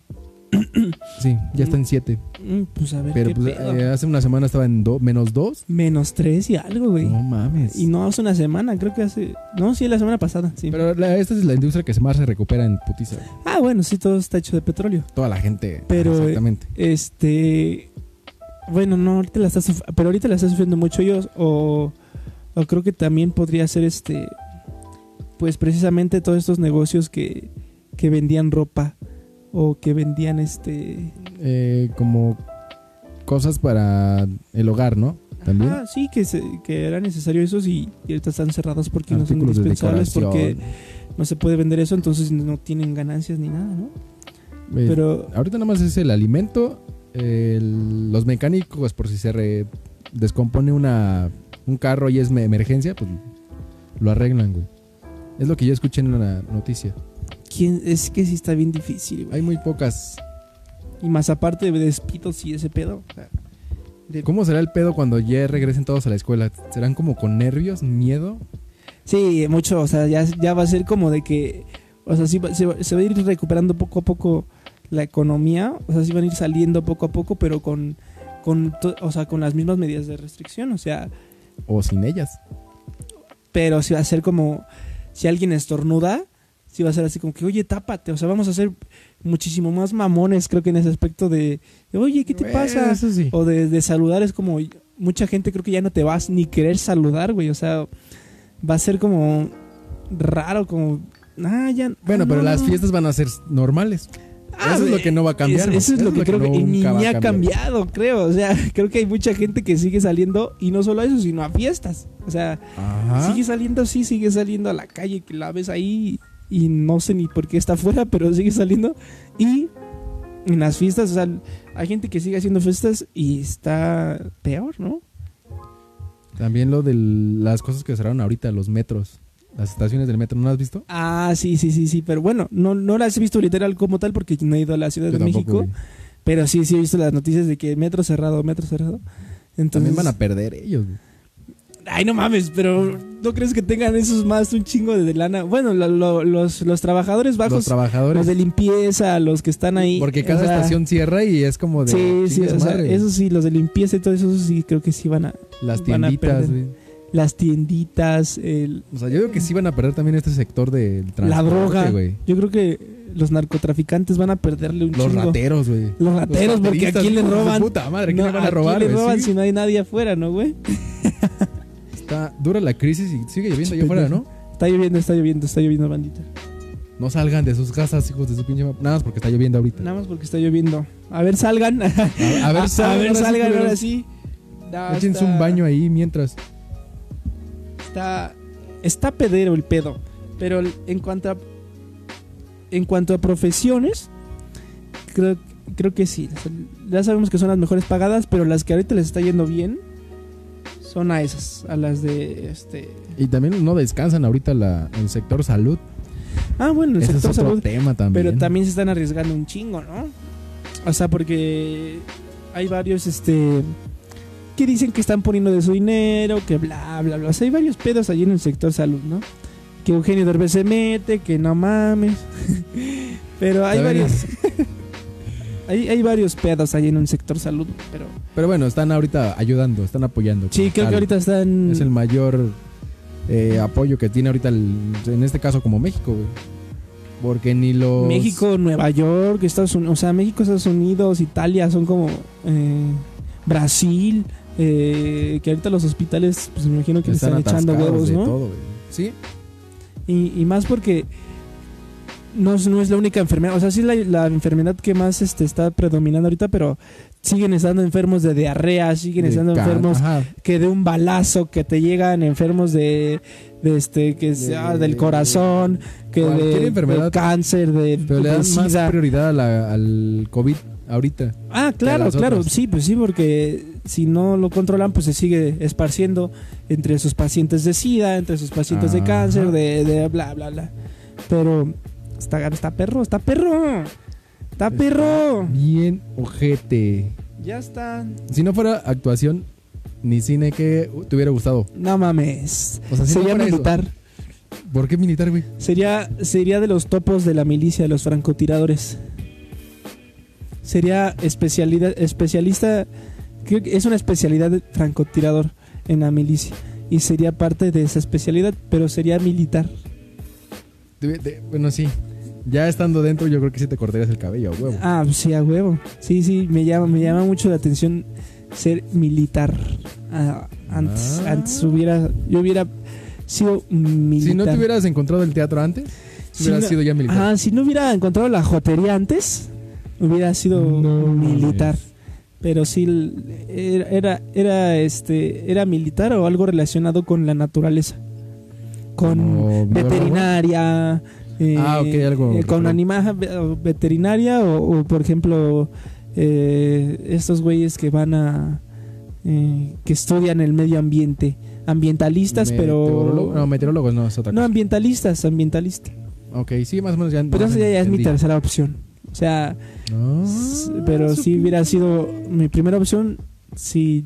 Sí, ya está en 7. Mm, Pues a ver, Pero qué pues, pedo. eh, hace una semana estaba en do- menos 2. Menos tres y algo, güey. No mames. Y no hace una semana, creo que hace... No, sí, la semana pasada, sí. Pero la- esta es la industria que más se recupera en putiza. güey. Ah, bueno, sí, todo está hecho de petróleo. Toda la gente. Pero, Exactamente. Este... Bueno, no, ahorita la está suf- pero ahorita la está sufriendo mucho ellos o, o creo que también podría ser este pues precisamente todos estos negocios que, que vendían ropa o que vendían este Eh, como cosas para el hogar, ¿no? También. Ah, sí, que, se- que era necesario esos y, y ahorita están cerrados porque no son de indispensables porque no se puede vender eso, entonces no tienen ganancias ni nada, ¿no? Eh, Pero Ahorita nada más es el alimento, el- los mecánicos, por si se re- descompone una, un carro y es me- emergencia, pues lo arreglan, güey. Es lo que yo escuché en una noticia. ¿Quién? es que sí está bien difícil, güey. Hay muy pocas. Y más aparte de despidos y ese pedo. o sea, de- ¿Cómo será el pedo cuando ya regresen todos a la escuela? ¿Serán como con nervios, miedo? Sí, mucho, o sea, ya, ya va a ser como de que, o sea, sí se, va, se va a ir recuperando poco a poco la economía, o sea, sí van a ir saliendo poco a poco, pero con, con, o sea, con las mismas medidas de restricción, o sea, O sin ellas. pero si va a ser como si alguien estornuda, si va a ser así como que, oye, tápate, o sea, vamos a ser muchísimo más mamones, creo que en ese aspecto de, de, oye, ¿qué te pasa? Sí. O de, de saludar es como, mucha gente creo que ya no te vas ni querer saludar, güey, o sea, va a ser como raro, como, ah, ya. Bueno, ah, pero no, las no. fiestas van a ser normales. Ah, eso es lo que no va a cambiar. Eso, eso es lo que creo que ni ha cambiado, creo. O sea, creo que hay mucha gente que sigue saliendo y no solo a eso, sino a fiestas. O sea, Ajá. sigue saliendo, sí, sigue saliendo a la calle, que la ves ahí y no sé ni por qué está afuera, pero sigue saliendo. Y en las fiestas, o sea, hay gente que sigue haciendo fiestas y está peor, ¿no? También lo de las cosas que cerraron ahorita, los metros. Las estaciones del metro, ¿no las has visto? Ah, sí, sí, sí, sí, pero bueno, no, no las he visto literal como tal porque no he ido a la Ciudad Yo de tampoco, México, güey. pero sí, sí he visto las noticias de que metro cerrado, metro cerrado. Entonces, También van a perder ellos. güey. Ay, no mames, pero ¿no crees que tengan esos más un chingo de lana? Bueno, lo- lo- los, los trabajadores bajos, Los los, de limpieza, los que están ahí. Porque cada o sea, estación cierra y es como de. Sí, sí, o sea, eso sí, los de limpieza y todo eso sí creo que sí van a... Las a tienditas, güey. Las tienditas, el- O sea, yo creo que sí van a perder también este sector del transporte, la droga. güey. Yo creo que los narcotraficantes van a perderle un Los chingo. rateros, güey. Los rateros, porque a quién le roban. Puta madre, ¿qué No, le van a ¿a robar, quién le roban Sí. si no hay nadie afuera, no, güey? Está dura la crisis y sigue lloviendo allá afuera, ¿no? Está lloviendo, está lloviendo, está lloviendo, bandita. No salgan de sus casas, hijos de su pinche... Nada más porque está lloviendo ahorita. Nada más porque está lloviendo. A ver, salgan. A, ver, salgan, a ver, ahora sí, salgan ahora sí. No, Échense está- un baño ahí mientras. Está, está pedero el pedo. Pero en cuanto a, en cuanto a profesiones, creo, creo que sí. Ya sabemos que son las mejores pagadas, pero las que ahorita les está yendo bien son a esas, a las de este. Y también no descansan ahorita la, el sector salud. Ah, bueno, el Ese es sector otro salud. tema también. Pero también se están arriesgando un chingo, ¿no? O sea, porque hay varios, este, que dicen que están poniendo de su dinero, que bla, bla, bla. O sea, hay varios pedos allí en el sector salud, ¿no? Que Eugenio Derbez se mete, que no mames. pero hay varios, hay, hay varios pedos allí en el sector salud, pero... Pero bueno, están ahorita ayudando, están apoyando. Sí, creo que ahorita están... Es el mayor eh, apoyo que tiene ahorita, el- en este caso como México, güey. Porque ni los... México, Nueva York, Estados Unidos, o sea, México, Estados Unidos, Italia, son como eh, Brasil, eh, que ahorita los hospitales, pues me imagino que le están, echando huevos, de ¿no? todo, güey. Sí, Y, y más porque no, es- no es la única enfermedad, o sea, sí es la, la enfermedad que más este, está predominando ahorita, pero siguen estando enfermos de diarrea, siguen de estando enfermos ajá, que de un balazo, que te llegan enfermos de, de este, que sea De- del corazón, que de, enfermedad, cáncer, de, Pero le dan más prioridad a la- al COVID ahorita. Ah, claro, claro, otras. sí, pues sí, porque si no lo controlan, pues se sigue esparciendo entre sus pacientes de SIDA, entre sus pacientes de Ajá. cáncer, de, de bla, bla, bla. Pero está, está perro, está perro, está perro. Bien ojete. Ya está. Si no fuera actuación ni cine, que te hubiera gustado? No mames. O sea, si no Sería eso. militar. ¿Por qué militar, güey? Sería, sería de los topos de la milicia, los francotiradores. Sería especialidad, especialista, creo que es una especialidad de francotirador en la milicia. Y sería parte de esa especialidad, pero sería militar. Bueno, sí. Ya estando dentro, yo creo que sí te cortarías el cabello, a huevo. Ah, sí, a huevo. Sí, sí, me llama, me llama mucho la atención ser militar. Ah, antes, Ah. antes hubiera, yo hubiera sido militar. si no te hubieras encontrado el teatro antes, Si hubieras no- sido ya militar. Ajá, si no hubiera encontrado la jotería antes, hubiera sido No militar. Pero sí era, era, era, este era militar o algo relacionado con la naturaleza. Con veterinaria. Eh, Ah, ok, algo eh, con o veterinaria o, o, por ejemplo eh, estos güeyes que van a eh, que estudian el medio ambiente ambientalistas Meteorólogo- pero No, meteorólogos no, es otra no cosa. ambientalistas ambientalistas Ok, sí, más o menos ya. pero esa ya, ya es mi tercera opción. O sea, Ah, pero si hubiera sido mi primera opción, si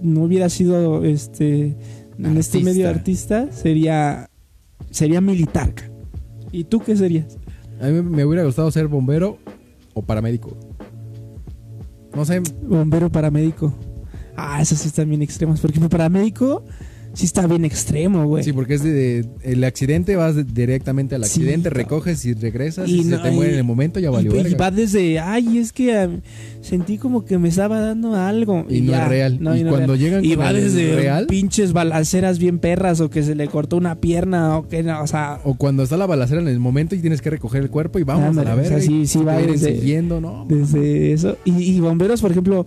no hubiera sido este en este medio artista, sería sería militar. ¿Y tú qué serías? A mí me hubiera gustado ser bombero o paramédico. No sé, Bombero paramédico. Ah, esos sí están bien extremos. Porque mi paramédico sí está bien extremo, güey. sí, porque es de, de- el accidente, vas de- directamente al accidente, recoges y regresas Y y, no- se te muere y- en el momento, ya y, valió y verga. va desde, ay, es que ah, sentí como que me estaba dando algo. Y no ya. es real. No, y no cuando real. llegan Y va desde real, pinches balaceras bien perras o que se le cortó una pierna o que no, o sea, o cuando está la balacera en el momento y tienes que recoger el cuerpo y vamos a la o sea, verga. sí, y sí va desde- siguiendo, ¿no? desde eso. Y, y bomberos, por ejemplo,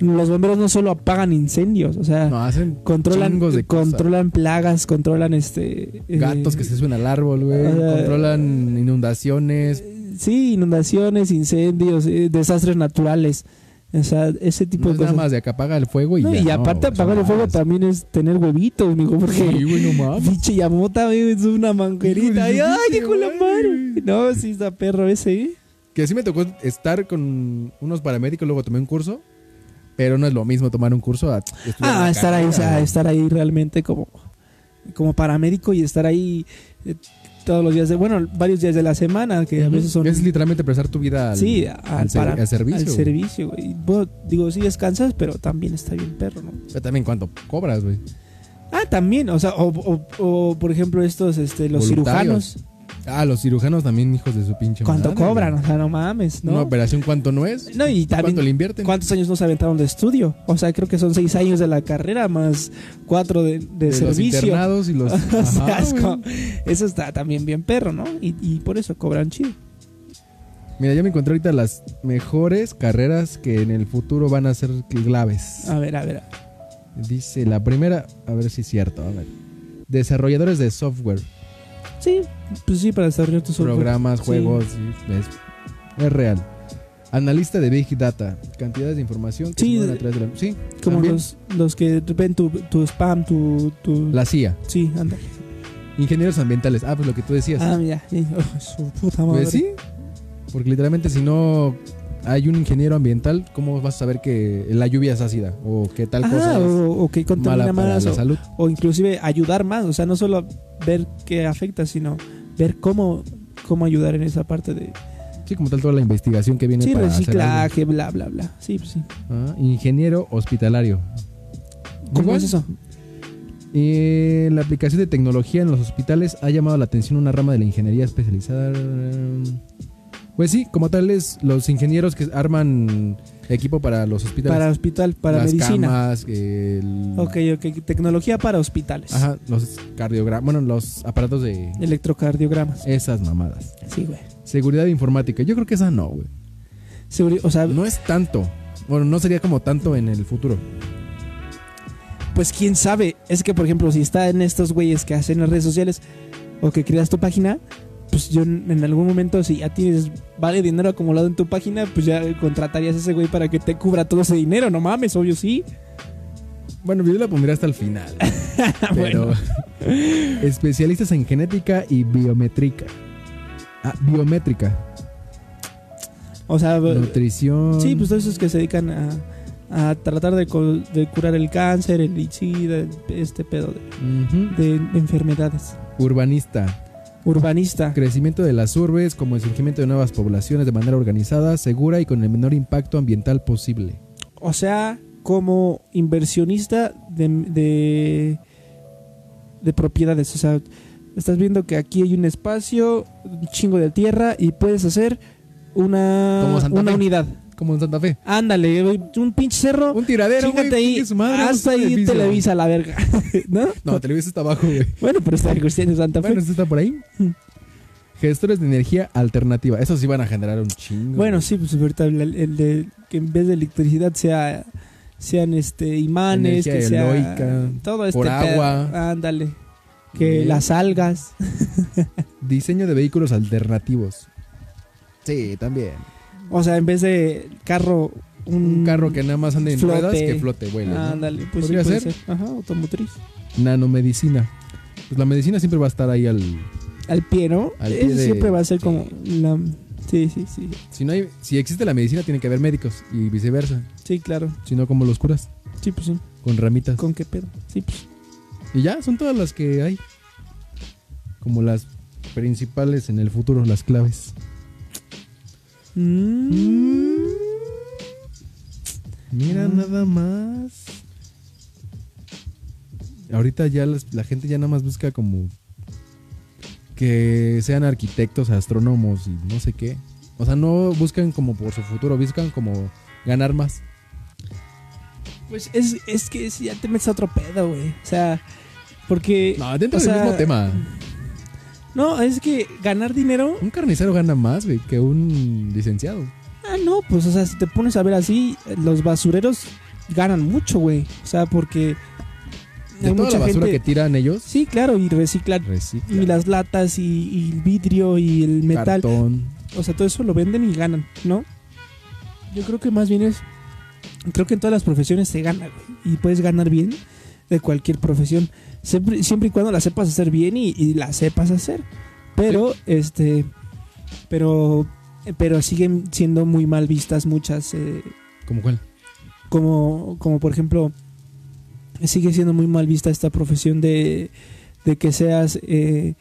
los bomberos no solo apagan incendios, o sea, No, hacen controlan chingos de cosas. controlan plagas, controlan este eh, Gatos que se suben al árbol, güey. Controlan inundaciones. Sí, inundaciones, incendios, eh, desastres naturales. O sea, ese tipo No de es nada cosas. más de que apaga el fuego y No, ya. y no, aparte apagar el fuego también es tener huevitos, mijo, porque Sí, güey, no mames. pinche Yamota, es una de Ay, ay, de la madre. No, sí está perro ese, ¿eh? Que sí me tocó estar con unos paramédicos, luego tomé un curso. Pero no es lo mismo tomar un curso a estudiar Ah, estar ahí, o sea, estar ahí realmente como, como paramédico y estar ahí eh, todos los días de, bueno, varios días de la semana, que a veces son... Es literalmente prestar tu vida al, sí, al, al ser- para- al servicio. Al güey. servicio, güey. Digo, sí descansas, pero también está bien perro, ¿no? Pero también cuánto cobras, güey. Ah, también, o sea, o, o- o, por ejemplo estos, este, los cirujanos, Ah, los cirujanos también, hijos de su pinche ¿cuánto madre, cobran? O sea, no mames, ¿no? Una operación, ¿cuánto no es? No, y también, ¿Cuánto le invierten? ¿cuántos años no se aventaron de estudio? O sea, creo que son seis años de la carrera más cuatro de, de de los servicio. internados y los. O sea, es como- eso está también bien perro, ¿no? Y, y por eso cobran chido. Mira, ya me encontré ahorita las mejores carreras que en el futuro van a ser claves. A ver, a ver. Dice la primera, a ver si es cierto, a ver. Desarrolladores de software, Sí, pues sí, para desarrollar tu software. programas, juegos, sí, es, es real. Analista de Big Data, cantidades de información que Sí, se a través de la- Sí, Como también. los, los que ven tu, tu spam, tu... tu... La CIA. Sí, anda. Ingenieros ambientales. Ah, pues lo que tú decías. Ah, mira. Oh, su puta madre. pues sí. Porque literalmente si no hay un ingeniero ambiental, ¿cómo vas a saber que la lluvia es ácida? O que tal cosa o, o que contamina mala para más. la O, salud? o inclusive ayudar más. O sea, no solo ver qué afecta, sino ver cómo, cómo ayudar en esa parte de... Sí, como tal toda la investigación que viene Sí, para hacer reciclaje, bla, bla, bla. Sí, pues sí. Ah, ingeniero hospitalario. ¿Cómo Igual, es eso? eh, la aplicación de tecnología en los hospitales ha llamado la atención una rama de la ingeniería especializada. Pues sí, como tal es los ingenieros que arman equipo para los hospitales. Para hospital, para Las medicina. camas, el- Ok, ok. Tecnología para hospitales. Ajá, los cardiogramas, bueno, los aparatos de Electrocardiogramas. esas mamadas. Sí, güey. Seguridad informática, yo creo que esa no, güey. Seguri- O sea, No es tanto. Bueno, no sería como tanto en el futuro. pues quién sabe. Es que, por ejemplo, si está en estos güeyes que hacen las redes sociales o que creas tu página, pues yo en algún momento, si ya tienes vale dinero acumulado en tu página, pues ya contratarías a ese güey para que te cubra todo ese dinero. No mames, obvio sí. Bueno, yo la pondría hasta el final. Pero especialistas en genética y biométrica. Ah, biométrica. O sea, Nutrición. sí, pues todos esos que se dedican a, a tratar de, curar el cáncer, el SIDA, este pedo de enfermedades. Urbanista. Urbanista. Crecimiento de las urbes como el surgimiento de nuevas poblaciones de manera organizada, segura y con el menor impacto ambiental posible. O sea, como inversionista de, de, de propiedades. O sea, estás viendo que aquí hay un espacio, un chingo de tierra y puedes hacer una, una unidad. Como en Santa Fe. Ándale, un pinche cerro. Un tiradero, güey. Ahí, chingue su madre, hasta ahí edificio. Televisa la verga. ¿No? No, Televisa está abajo, güey. Bueno, pero está en Santa Fe. Bueno, esto está por ahí. Gestores de energía alternativa. Esos sí van a generar un chingo. Bueno, güey. sí, pues ahorita el, el de que en vez de electricidad sea sean este imanes, Energía que sea todo este por agua. Ándale. Que Bien. las algas. Diseño de vehículos alternativos. Sí, también. O sea, en vez de carro un, Un carro que nada más ande en flote. ruedas que flote, vuele. ¿no? Ándale, pues ¿Podría sí puede ser? Ajá, automotriz. Nanomedicina. Pues la medicina siempre va a estar ahí al. Al pie, ¿no? Al pie de- siempre va a ser sí. como la Sí, sí, sí. Si no hay, si existe la medicina, tiene que haber médicos y viceversa. Sí, claro. Si no, como los curas, Sí, pues sí. con ramitas. ¿Con qué pedo? Sí, pues. Y ya, son todas las que hay. Como las principales en el futuro, las claves. Mm. Mira Mm. nada más. Ahorita ya las- la gente ya nada más busca como que sean arquitectos, astrónomos y no sé qué. O sea, no buscan como por su futuro, buscan como ganar más. Pues es, es que es- ya te metes a otro pedo, güey. O sea, porque. No, dentro o del sea, mismo tema. No, es que ganar dinero. Un carnicero gana más, güey, que un licenciado. Ah, no, pues, o sea, si te pones a ver así, los basureros ganan mucho, güey. O sea, porque. De la basura que tiran ellos, Sí, claro, y reciclan. reciclan. Y las latas y, y el vidrio y el metal. Cartón. O sea, todo eso lo venden y ganan, ¿no? Yo creo que más bien es. Creo que en todas las profesiones se gana, güey. Y puedes ganar bien de cualquier profesión. Siempre, siempre y cuando la sepas hacer bien y, y la sepas hacer. Pero, este. Pero. Pero siguen siendo muy mal vistas muchas. eh, ¿Cómo cuál? como, como por ejemplo. Sigue siendo muy mal vista esta profesión de. De que seas. Eh,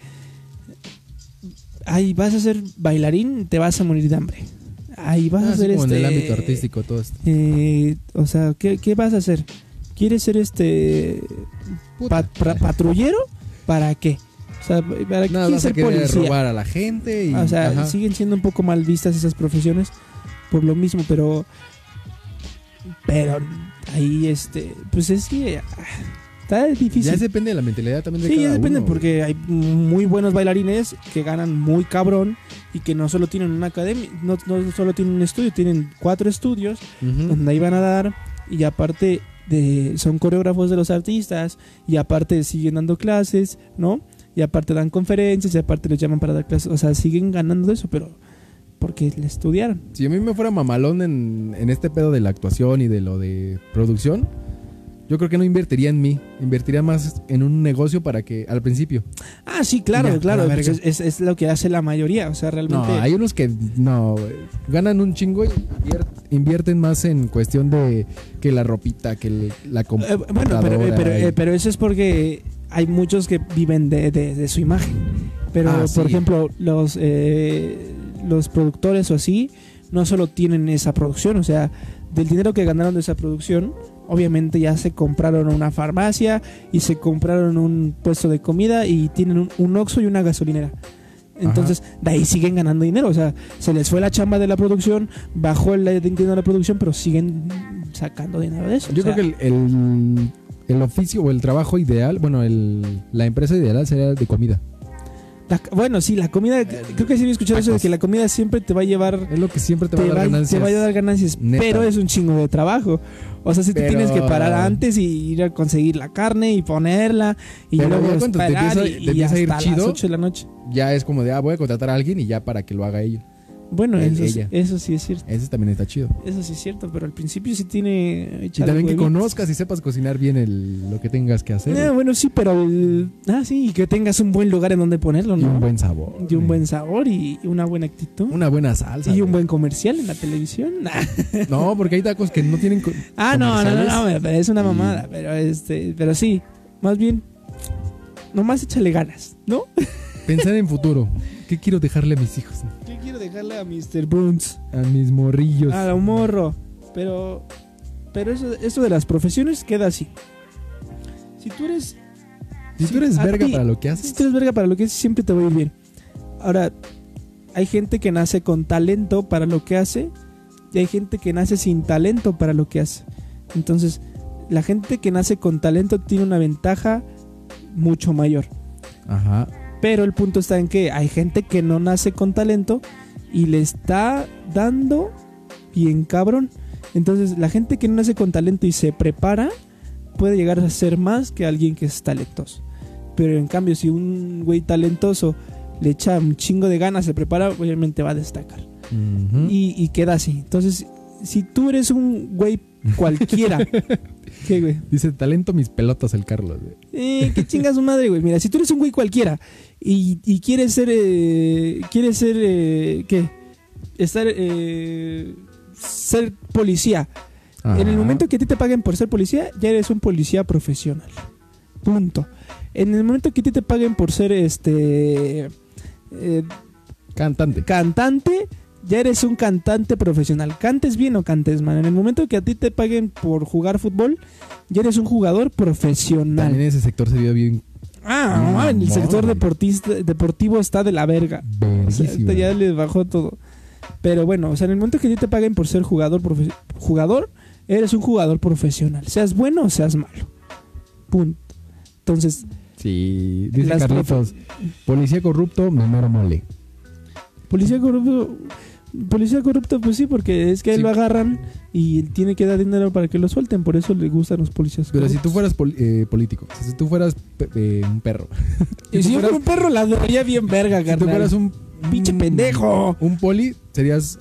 ay, vas a ser bailarín, te vas a morir de hambre. Ay, vas Ah, a ser como este. en el ámbito artístico, todo esto. eh, o sea, ¿qué, qué vas a hacer? ¿Quieres ser este. Pra- patrullero? ¿Para qué? O sea, ¿para qué ser policía? robar a la gente y... o sea, ajá. siguen siendo un poco mal vistas esas profesiones por lo mismo, pero. Pero ahí, este. Pues es que. ah, Está difícil. Ya depende de la mentalidad también de Sí, cada ya depende uno, porque hay muy buenos bailarines que ganan muy cabrón y que no solo tienen una academia, no, no solo tienen un estudio, tienen cuatro estudios donde ahí van a dar y aparte de son coreógrafos de los artistas y aparte siguen dando clases, ¿no? Y aparte dan conferencias y aparte les llaman para dar clases, o sea, siguen ganando eso, pero porque le estudiaron. Si a mí me fuera mamalón en, en este pedo de la actuación y de lo de producción, yo creo que no invertiría en mí. Invertiría más en un negocio para que, al principio. Ah, sí, claro, Ya, claro, la pues es, es- es lo que hace la mayoría, o sea, realmente No, hay unos que no, ganan un chingo y invier- invierten más en cuestión de que la ropita, que el- la Eh, computadora. bueno, pero, eh, pero, eh, pero eso es porque hay muchos que viven de, de- de su imagen. Pero, Ah, por sí. ejemplo, los, eh, los productores o así no solo tienen esa producción, o sea, del dinero que ganaron de esa producción, obviamente ya se compraron una farmacia y se compraron un puesto de comida y tienen un, un Oxxo y una gasolinera. Entonces, de ahí siguen ganando dinero. O sea, se les fue la chamba de la producción, bajó el dinero de la producción, pero siguen sacando dinero de eso. Yo O sea, creo que el, el, el oficio o el trabajo ideal, bueno, el, la empresa ideal sería de comida. La- bueno, sí, la comida, creo que sí había escuchado eso de tacos. que la comida siempre te va a llevar, Es lo que siempre te va te a dar ganancias. te va a dar ganancias, Neta. pero es un chingo de trabajo. O sea, si te Pero- tienes que parar antes y ir a conseguir la carne y ponerla y Pero luego ya cuando te empieza- y, te empieza a ir hasta las chido, 8 de la noche. Ya es como de, ah, voy a contratar a alguien y ya para que lo haga ella. Bueno, El- eso, sí- ella. eso sí es cierto. Ese también está chido. Eso sí es cierto, pero al principio sí tiene Y también que conozcas y sepas cocinar bien el, lo que tengas que hacer. Eh, bueno, sí, pero el- ah, sí, y que tengas un buen lugar en donde ponerlo, y ¿no? un buen sabor. y un güey. buen sabor y una buena actitud. Una buena salsa. y un buen comercial en la televisión. No, porque hay tacos que no tienen... Ah, no, no, no, no, es una Y- mamada, pero este, pero sí, más bien, nomás échale ganas, ¿no? Pensar en futuro. ¿Qué quiero dejarle a mis hijos? Dejarle a Mr. Boons, A mis morrillos. a la morro, pero, pero eso, eso de las profesiones queda así. Si tú eres, si tú eres verga ti- para lo que si haces, tú eres verga para lo que haces, siempre te va a ir bien. Ahora, hay gente que nace con talento para lo que hace y hay gente que nace sin talento para lo que hace. Entonces, la gente que nace con talento tiene una ventaja mucho mayor. Ajá. Pero el punto está en que hay gente que no nace con talento y le está dando bien cabrón. Entonces, la gente que no nace con talento y se prepara puede llegar a ser más que alguien que es talentoso. Pero en cambio, si un güey talentoso le echa un chingo de ganas, se prepara, obviamente va a destacar. Y, y queda así. Entonces, si tú eres un güey cualquiera, ¿qué güey? Dice, talento mis pelotas el Carlos. güey. Eh, qué chinga su madre, güey. Mira, si tú eres un güey cualquiera y, y quieres ser, eh, quieres ser, eh, ¿qué? Estar, eh, ser policía. En el momento que a ti te paguen por ser policía, ya eres un policía profesional. Punto. En el momento que a ti te paguen por ser, este, eh, Cantante. cantante, ya eres un cantante profesional. Cantes bien o cantes mal. En el momento que a ti te paguen por jugar fútbol, ya eres un jugador profesional. También ese sector se vio bien Ah, no, en el sector deportista, deportivo está de la verga. O sea, ya le bajó todo. Pero bueno, o sea, en el momento que a ti te paguen por ser jugador, profe- jugador, eres un jugador profesional. Seas bueno o seas malo. Punto. Entonces, Sí, dice Carlitos. Policía corrupto, me muero mole. policía corrupto. Policía corrupto, pues sí, porque es que a él Sí. lo agarran y tiene que dar dinero para que lo suelten. Por eso le gustan los policías Pero si tú fueras pol- eh, político, o sea, si tú fueras eh, un perro, Y si yo fuera un perro, la daría bien verga, si tú fueras un Pinche pendejo. Un poli, serías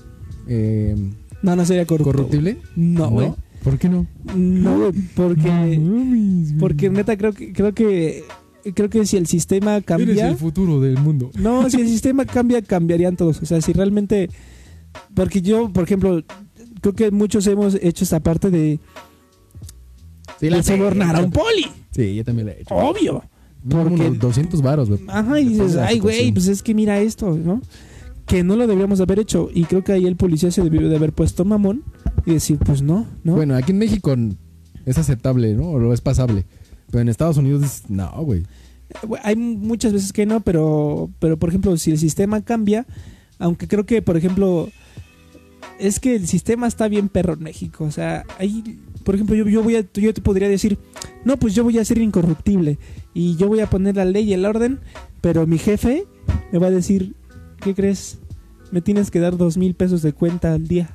eh, No, no sería corrupto. corruptible. No, güey. ¿Por qué no? No, porque... güey. Porque neta creo que creo que creo que si el sistema eres cambia, el futuro del mundo. no, si el sistema cambia cambiarían todos, o sea, si realmente porque yo, por ejemplo, creo que muchos hemos hecho esta parte de, Sí, de sobornar a un poli, Sí, yo también la he hecho. obvio. Como porque- unos 200 varos, güey. Ajá, y dices, la "Ay, güey, situación". pues es que mira esto, ¿no?" Que no lo deberíamos haber hecho y creo que ahí el policía se debió de haber puesto mamón y decir, "Pues no, ¿no?" Bueno, aquí en México es aceptable, ¿no? O lo es pasable. Pero en Estados Unidos, es- no. Güey, Hay muchas veces que no, pero, pero por ejemplo, si el sistema cambia, aunque creo que, por ejemplo, es que el sistema está bien perro en México. O sea, ahí, por ejemplo, yo, yo, voy a, yo te podría decir, no, pues yo voy a ser incorruptible y yo voy a poner la ley y el orden, pero mi jefe me va a decir, ¿qué crees? Me tienes que dar dos mil pesos de cuenta al día.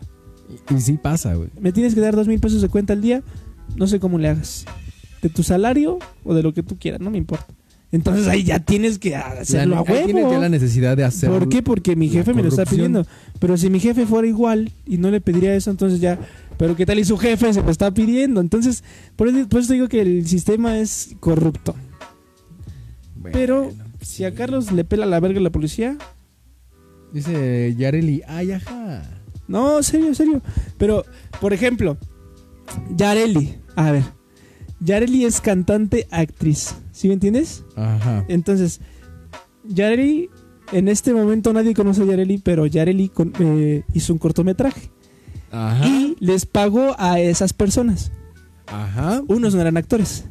Y, y sí pasa, güey. Me tienes que dar dos mil pesos de cuenta al día, no sé cómo le hagas. De tu salario o de lo que tú quieras, no me importa. Entonces ahí ya tienes que hacerlo La- a tienes ya la necesidad de hacer. ¿Por qué? Porque mi jefe me lo está pidiendo. Pero si mi jefe fuera igual y no le pediría eso, entonces ya. Pero ¿qué tal y su jefe se lo está pidiendo? Entonces, por eso, por eso digo que el sistema es corrupto. Bueno, Pero pues si a. Carlos le pela la verga la policía, Dice Yareli, ay, ajá. no, serio, serio. Pero, por ejemplo, Yareli, a ver, Yareli es cantante, actriz, ¿sí me entiendes? Ajá. Entonces, Yareli, en este momento nadie conoce a Yareli, pero Yareli con- eh, hizo un cortometraje Ajá. y les pagó a esas personas. Ajá. Unos no eran actores,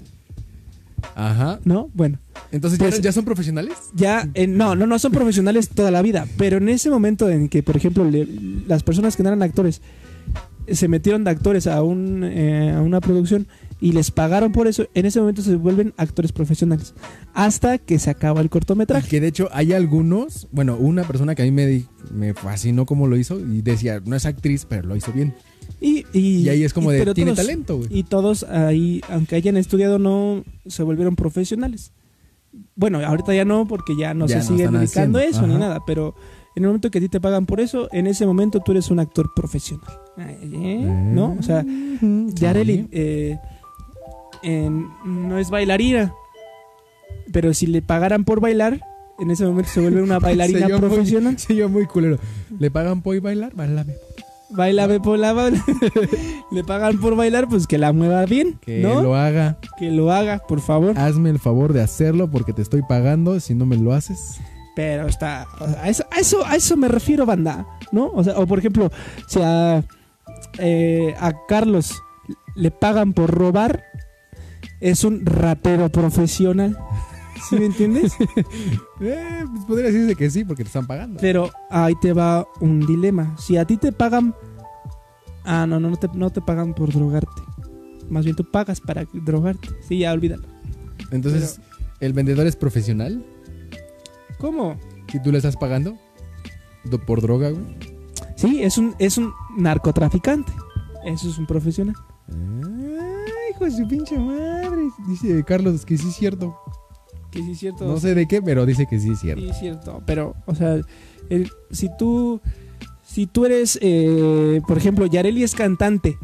Ajá. ¿no? Bueno, Entonces, Pues- ¿ya, ya son profesionales? ya, en- no, no, no son profesionales toda la vida, pero en ese momento en que, por ejemplo, le- las personas que no eran actores se metieron de actores a, un, eh, a una producción y les pagaron por eso, en ese momento se vuelven actores profesionales. Hasta que se acaba el Y cortometraje. que de hecho hay algunos, bueno, una persona que a mí me, me fascinó cómo lo hizo y decía, no es actriz, pero lo hizo bien. Y, y, Y ahí es como y- de, tiene todos- talento, güey. Y todos ahí, aunque hayan estudiado, no se volvieron profesionales. Bueno, ahorita ya no, porque ya no Ya se no siguen dedicando haciendo, eso ni nada. Pero en el momento que a ti te pagan por eso, en ese momento tú eres un actor profesional. ¿Eh? ¿No? O sea, sí. eh, en- no es bailarina. Pero si le pagaran por bailar, en ese momento se vuelve una bailarina Se muy- profesional. Sí, yo muy culero. ¿Le pagan por bailar? Bailame. Bailame por la baila. le pagan por bailar, pues que la mueva bien. Que ¿no? lo haga. Que lo haga, por favor. Hazme el favor de hacerlo porque te estoy pagando. Si no me lo haces. Pero está. a, eso, a, eso, a eso me refiero, banda. ¿No? O sea, o por ejemplo, si a, eh, a Carlos le pagan por robar, es un ratero profesional. ¿Sí me entiendes? Eh, pues podría decirse que sí porque te están pagando. Pero ahí te va un dilema. Si a ti te pagan. Ah, no, no, no te, no te pagan por drogarte. Más bien tú pagas para drogarte. Sí, ya olvídalo. Entonces, ¿el vendedor es profesional? ¿Cómo? ¿Y tú le estás pagando? Do- ¿Por droga, güey? Sí, es un, es un narcotraficante. Eso es un profesional. Ay, hijo de su pinche madre. Dice Carlos que sí es cierto. Que sí es cierto. No sé de qué, pero dice que sí es cierto. Sí, es cierto. Pero, o sea, el- si tú. Si tú eres, eh, por ejemplo, Yareli es cantante.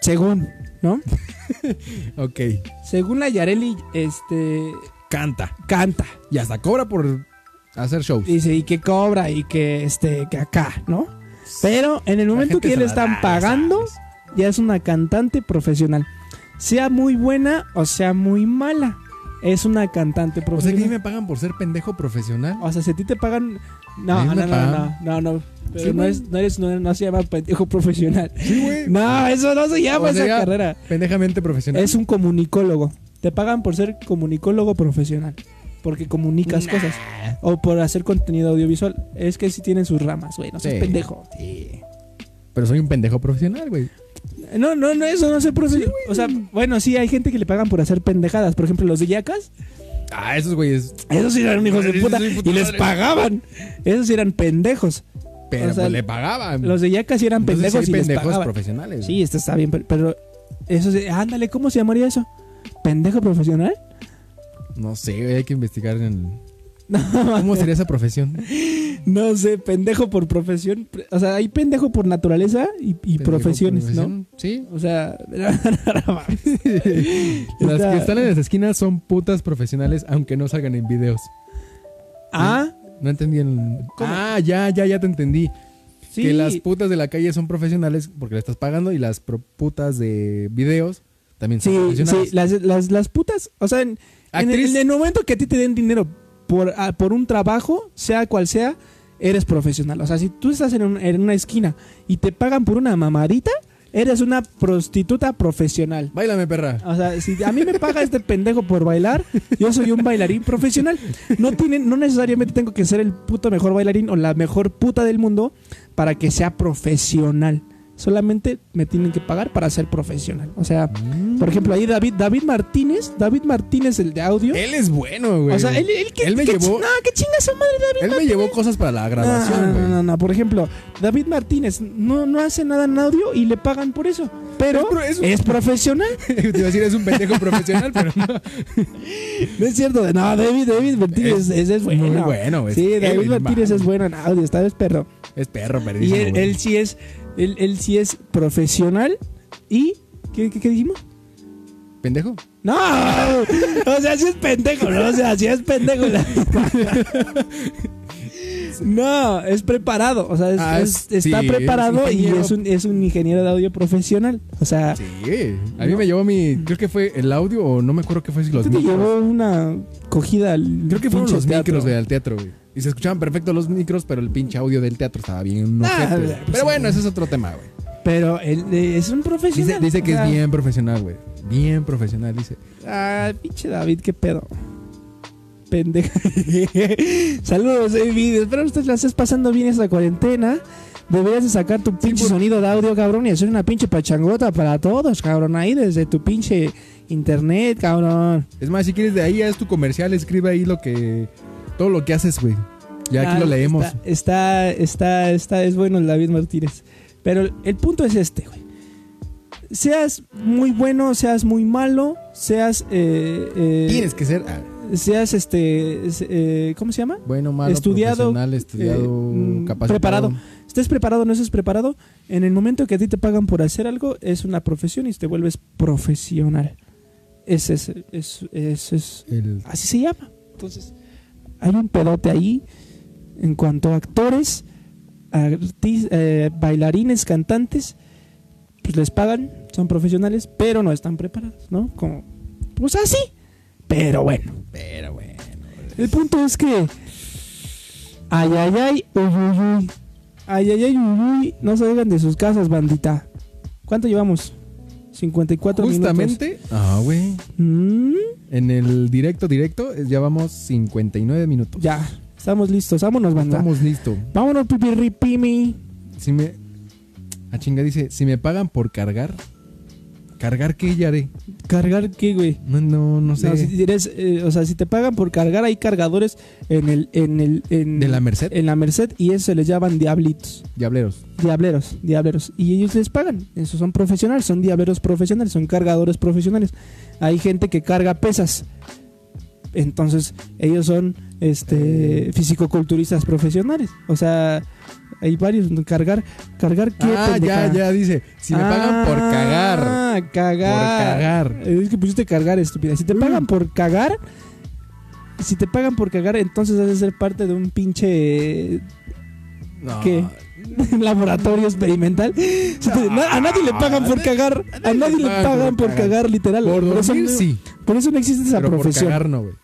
Según, ¿no? Ok. Según la Yareli, este. Canta. Canta. Y hasta cobra por hacer shows. Dice, y que cobra, y que este, que acá, ¿no? Pero en el momento que le están pagando, ya es una cantante profesional. Sea muy buena o sea muy mala. Es una cantante O sea que a profesional. mí me pagan por ser pendejo profesional. O sea, si a ti te pagan. No, no, no, no, no, no, no. Pero Sí, no, es, no, eres, no, no se llama pendejo profesional. Sí, güey. No, eso no se llama O esa sea, carrera. Pendejamente profesional. Es un comunicólogo. Te pagan por ser comunicólogo profesional. Porque comunicas cosas. O por hacer contenido audiovisual. Es que sí tienen sus ramas, güey. No seas Sí. pendejo. Pero soy un pendejo profesional, güey. No, no, no, eso no se profesional. o sea, bueno, sí, hay gente que le pagan por hacer pendejadas. Por ejemplo, los de Yacas. Ah, esos güeyes. Esos sí eran hijos de Sí, puta. sí, Y les pagaban. Esos sí eran pendejos. Pero O sea, pues le pagaban. Los de Yacas sí eran pendejos sí y les pagaban. profesionales. Sí, esto está bien, pero- eso sí, ándale, ¿cómo se llamaría eso? ¿Pendejo profesional? No sé, hay que investigar en... ¿Cómo sería esa profesión? No sé, pendejo por profesión. O sea, hay pendejo por naturaleza y, profesiones, ¿no? Sí. O sea, Las que están en las esquinas son putas profesionales, aunque no salgan en videos. ah, No entendí el... ¿Cómo? Ah, ya, ya, ya te entendí. sí. Que las putas de la calle son profesionales porque le estás pagando y las putas de videos también son Sí, profesionales. sí, las, las, las putas, o sea, en, en el, Actriz- en el momento que a ti te den dinero por, ah, por un trabajo, sea cual sea, eres profesional. O sea, si tú estás en, un- en una esquina y te pagan por una mamadita, eres una prostituta profesional. Báilame, perra. O sea, si a mí me paga este pendejo por bailar, yo soy un bailarín profesional. No tienen, no necesariamente tengo que ser el puto mejor bailarín o la mejor puta del mundo para que sea profesional. Solamente me tienen que pagar para ser profesional. O sea, por ejemplo, ahí David, David Martínez, David Martínez, el de audio. Él es bueno, güey. o sea, él, él, que, Él me que llevó- No, que chinga su madre David Él me llevó cosas para la grabación, no, güey. no, no, no, por ejemplo, David Martínez no, no hace nada en audio y le pagan por eso. Pero Es pro- es- es profesional. Te iba a decir, es un pendejo profesional, pero no. No es cierto. No, David, David Martínez es, es bueno. muy bueno, güey. Sí, Es David Martínez es bueno en audio, esta vez perro. Es perro, Y él, güey. él sí es, él, él sí es profesional y ¿qué, qué, qué dijimos? ¿Pendejo? No, o sea, sí es pendejo, ¿no? O sea, sí es pendejo. No, es preparado, o sea, es- Ah, es- es- está preparado es y es un, es un ingeniero de audio profesional. O sea, Sí. A mí me llevó mi. Creo que fue el audio o no me acuerdo qué fue si los ¿qué te micros. llevó una cogida al Creo que fueron los teatro? micros al teatro, güey. Y se escuchaban perfecto los micros, pero el pinche audio del teatro estaba bien Ah, ojete, pues, Pero bueno, ese es otro tema, güey. Pero él eh, es un profesional. Dice, dice que o sea, es bien profesional, güey. Bien profesional, dice. Ah, pinche David, qué pedo. Pendeja. Saludos, David. Espero que la estés pasando bien esta cuarentena. Deberías de sacar tu pinche sonido de audio, cabrón, y hacer una pinche pachangota para todos, cabrón, ahí desde tu pinche internet, cabrón. Es más, si quieres de ahí haz tu comercial, escribe ahí lo que. Todo lo que haces, güey. Ya aquí Ah, lo leemos. Está, está, está, está, es bueno el David Martínez. Pero el punto es este, güey. Seas muy bueno, seas muy malo, seas... eh, eh, Tienes que ser ah, Seas, este... eh, ¿Cómo se llama? bueno, malo, Estudiado, profesional, estudiado, mm, capacitado. preparado. Estés preparado o no estés preparado, en el momento que a ti te pagan por hacer algo, es una profesión y te vuelves profesional. Ese es, es, es, es- El- así se llama. Entonces, hay un pedote ahí en cuanto a actores, artis- eh, bailarines, cantantes, pues les pagan, son profesionales, pero no están preparados, ¿no? Como, pues así. Pero bueno. Pero bueno. El punto es que. Ay, ay, ay, uy, uy, uy. Ay, ay, ay, uy, uy. No salgan de sus casas, bandita. ¿Cuánto llevamos? 54 Justamente. Ah, güey. minutos. Mm, En el directo, directo, eh, ya vamos 59 minutos. ya, estamos listos. Vámonos, banda. Estamos listos. Vámonos, pipirripimi. Si me. A chinga dice: si me pagan por cargar, ¿cargar qué ya haré? ¿Cargar qué, güey? No, no, no sé. No, si eres, eh, o sea, si te pagan por cargar, hay cargadores en el, en el, en, ¿De la Merced? en la Merced y eso se les llaman diablitos. Diableros. Diableros, diableros. Y ellos les pagan. Esos son profesionales, son diableros profesionales, son cargadores profesionales. Hay gente que carga pesas. Entonces, ellos son este fisicoculturistas profesionales. O sea, hay varios. Cargar, cargar qué Ah, pendeja? ya, ya, dice. Si me pagan por cagar. Ah, cagar. Por cagar. Es que pusiste cargar, estúpida. Si te Mm. pagan por cagar, si te pagan por cagar, entonces has de ser parte de un pinche No. ¿Qué? laboratorio experimental. A nadie le pagan por cagar. A nadie le pagan por cagar, literal. Por dormir, sí. Por eso no existe esa Pero por profesión. cagar, no, güey.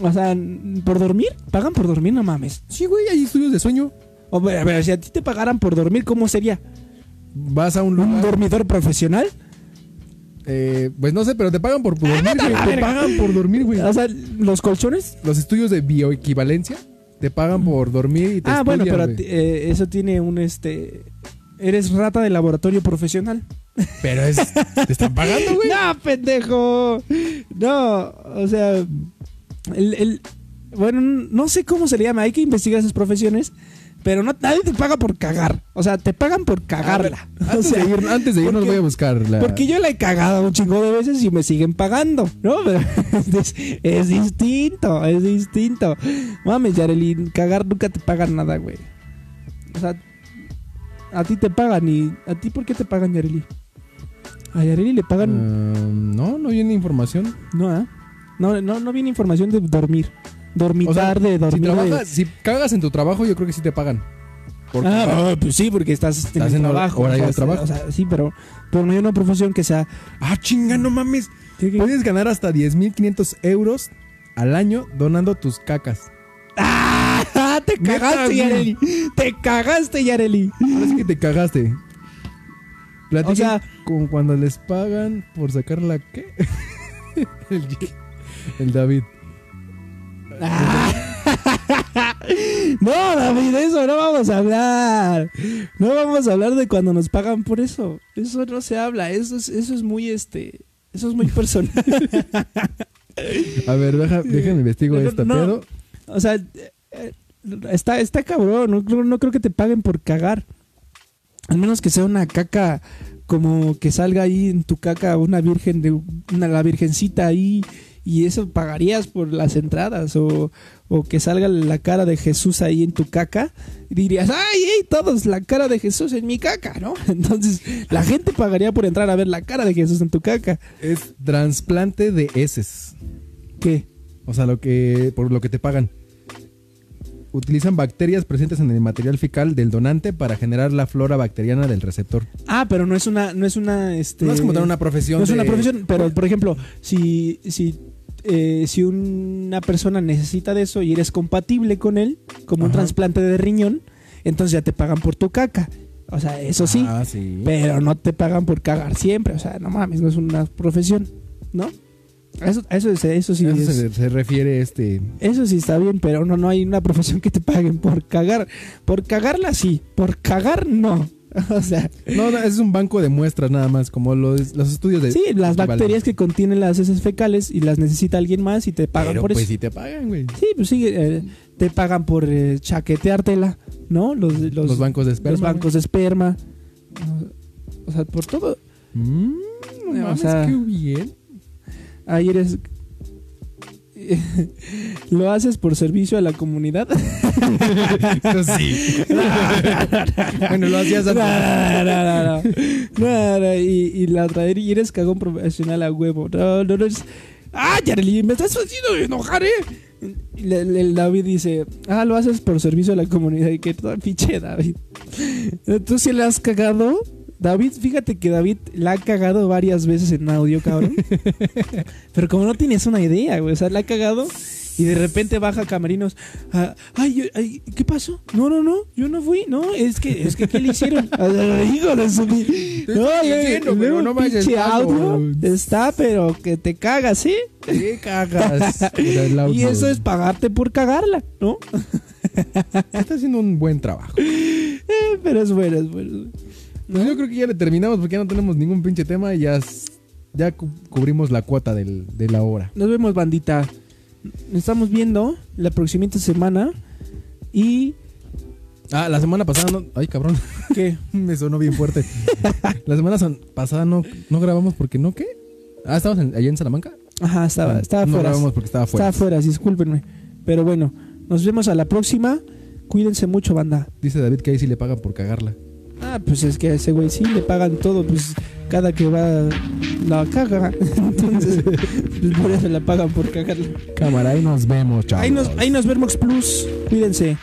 O sea, por dormir, pagan por dormir, no mames. Sí, güey, hay estudios de sueño. O, a ver, si a ti te pagaran por dormir, ¿cómo sería? Vas a un ¿Un dormidor profesional? eh, pues no sé, pero te pagan por dormir, vete a güey. Te verga. pagan por dormir, güey. O sea, los colchones. Los estudios de bioequivalencia te pagan por dormir y te Ah, bueno, pero eh, eso tiene un este. Eres rata de laboratorio profesional. Pero es. ¿Te están pagando, güey? No, pendejo. No, o sea, el, el- bueno, no sé cómo se le llama, hay que investigar esas profesiones, pero no nadie te paga por cagar. O sea, te pagan por cagarla. O Antes, sea, de ir, antes de irnos porque- voy a buscar la. Porque yo la he cagado un chingo de veces y me siguen pagando, ¿no? Es, es distinto, es distinto. Mames, Yareli, cagar nunca te pagan nada, güey. O sea, a ti te pagan y... ¿A ti por qué te pagan, Yareli? A Yareli le pagan... Ah, no, no viene información. No, ¿ah? no, no, no viene información de dormir. Dormitar, O sea, de Si dormir. de- trabajas, si cagas en tu trabajo, yo creo que sí te pagan. Cagar. Ah, pues sí, porque estás, en Estás en hor- trabajo. horario o de sea, trabajo. O sea, sí, pero, pero no hay una profesión que sea... Ah, chinga, no mames. ¿Qué, qué? Puedes ganar hasta 10.500 euros al año donando tus cacas. ¡Ah! ¡Te cagaste. Yareli! ¡Te cagaste, Yareli! Ahora sí que te cagaste. Platiquen O sea- con cuando les pagan por sacar la qué. el, el David. No, David, eso no vamos a hablar. No vamos a hablar de cuando nos pagan por eso. Eso no se habla. Eso es, eso es muy este. Eso es muy personal. A ver, deja, déjame investigo No, este no. pedo. O sea, eh, eh, está, está cabrón. No, no creo que te paguen por cagar. Al menos que sea una caca como que salga ahí en tu caca una virgen de una la virgencita ahí y eso pagarías por las entradas o, o que salga la cara de Jesús ahí en tu caca y dirías, ay, todos la cara de Jesús en mi caca, ¿no? Entonces la gente pagaría por entrar a ver la cara de Jesús en tu caca. Es trasplante de heces. ¿Qué? O sea, lo que por lo que te pagan. Utilizan bacterias presentes en el material fecal del donante para generar la flora bacteriana del receptor. Ah, pero no es una, no es una, este... No es como tener una profesión. No es una profesión, pero por ejemplo, si, si, eh, si una persona necesita de eso y eres compatible con él, como un trasplante de riñón, entonces ya te pagan por tu caca. O sea, eso sí, Ah, sí. pero no te pagan por cagar siempre. O sea, no mames, no es una profesión, ¿no? Eso, eso, es- eso sí Eso es- se, se refiere este. eso sí está bien, pero no, no hay una profesión que te paguen por cagar. Por cagarla sí, por cagar no. O sea, No, no, es un banco de muestras nada más, como los, los estudios de. Sí, las bacterias que contienen las heces fecales y las necesita alguien más y te pagan Pero por pues eso. sí te pagan, güey. Sí, pues sí, eh, te pagan por eh, chaqueteártela, ¿no? Los, los, Los bancos de esperma. los bancos de esperma. O sea, por todo. Mm, no O sea- qué bien. Ahí eres. ¿Lo haces por servicio a la comunidad? Pues sí. bueno, lo hacías antes. no, y, y la otra, y eres cagón profesional a huevo. No, no, no es. ¡Ah, Yareli! ¡Me estás haciendo enojar, eh! Y El David dice: Ah, lo haces por servicio a la comunidad. Y que todo pinche David. ¿Tú sí le has cagado? David, fíjate que David la ha cagado varias veces en audio, cabrón. Pero como no tienes una idea, güey. O sea, la ha cagado y de repente baja camerinos. ah, ay, yo- ay, ¿qué pasó? No, no, no, yo no fui. No, es que, es que, ¿qué le hicieron? Ah, Hijo de su... No, diciendo, pero no caso. audio está, pero que te cagas, ¿sí? ¿Qué cagas? Y eso es pagarte por cagarla, ¿no? Está haciendo un buen trabajo. Eh, pero es bueno, es bueno. Pues yo creo que ya le terminamos porque ya no tenemos ningún pinche tema y ya, ya cu- cubrimos la cuota del, de la hora. Nos vemos, bandita. Nos estamos viendo la próxima semana. Y. Ah, la semana pasada no. Ay, cabrón. ¿Qué? Me sonó bien fuerte. la semana pasada no, no grabamos porque no, ¿qué? Ah, ¿estabas en- allá en Salamanca? Ajá, estaba, Ah, estaba no fuera. grabamos porque estaba Estaba fuera. fuera, discúlpenme. Pero bueno, nos vemos a la próxima. Cuídense mucho, banda. Dice David que ahí sí le pagan por cagarla. Ah, pues es que a ese güey sí le pagan todo, pues cada que va la caga. Entonces, pues por eso la pagan por cagarla. Cámara, ahí nos vemos, chavos. Ahí nos, ahí nos vemos Plus. Cuídense.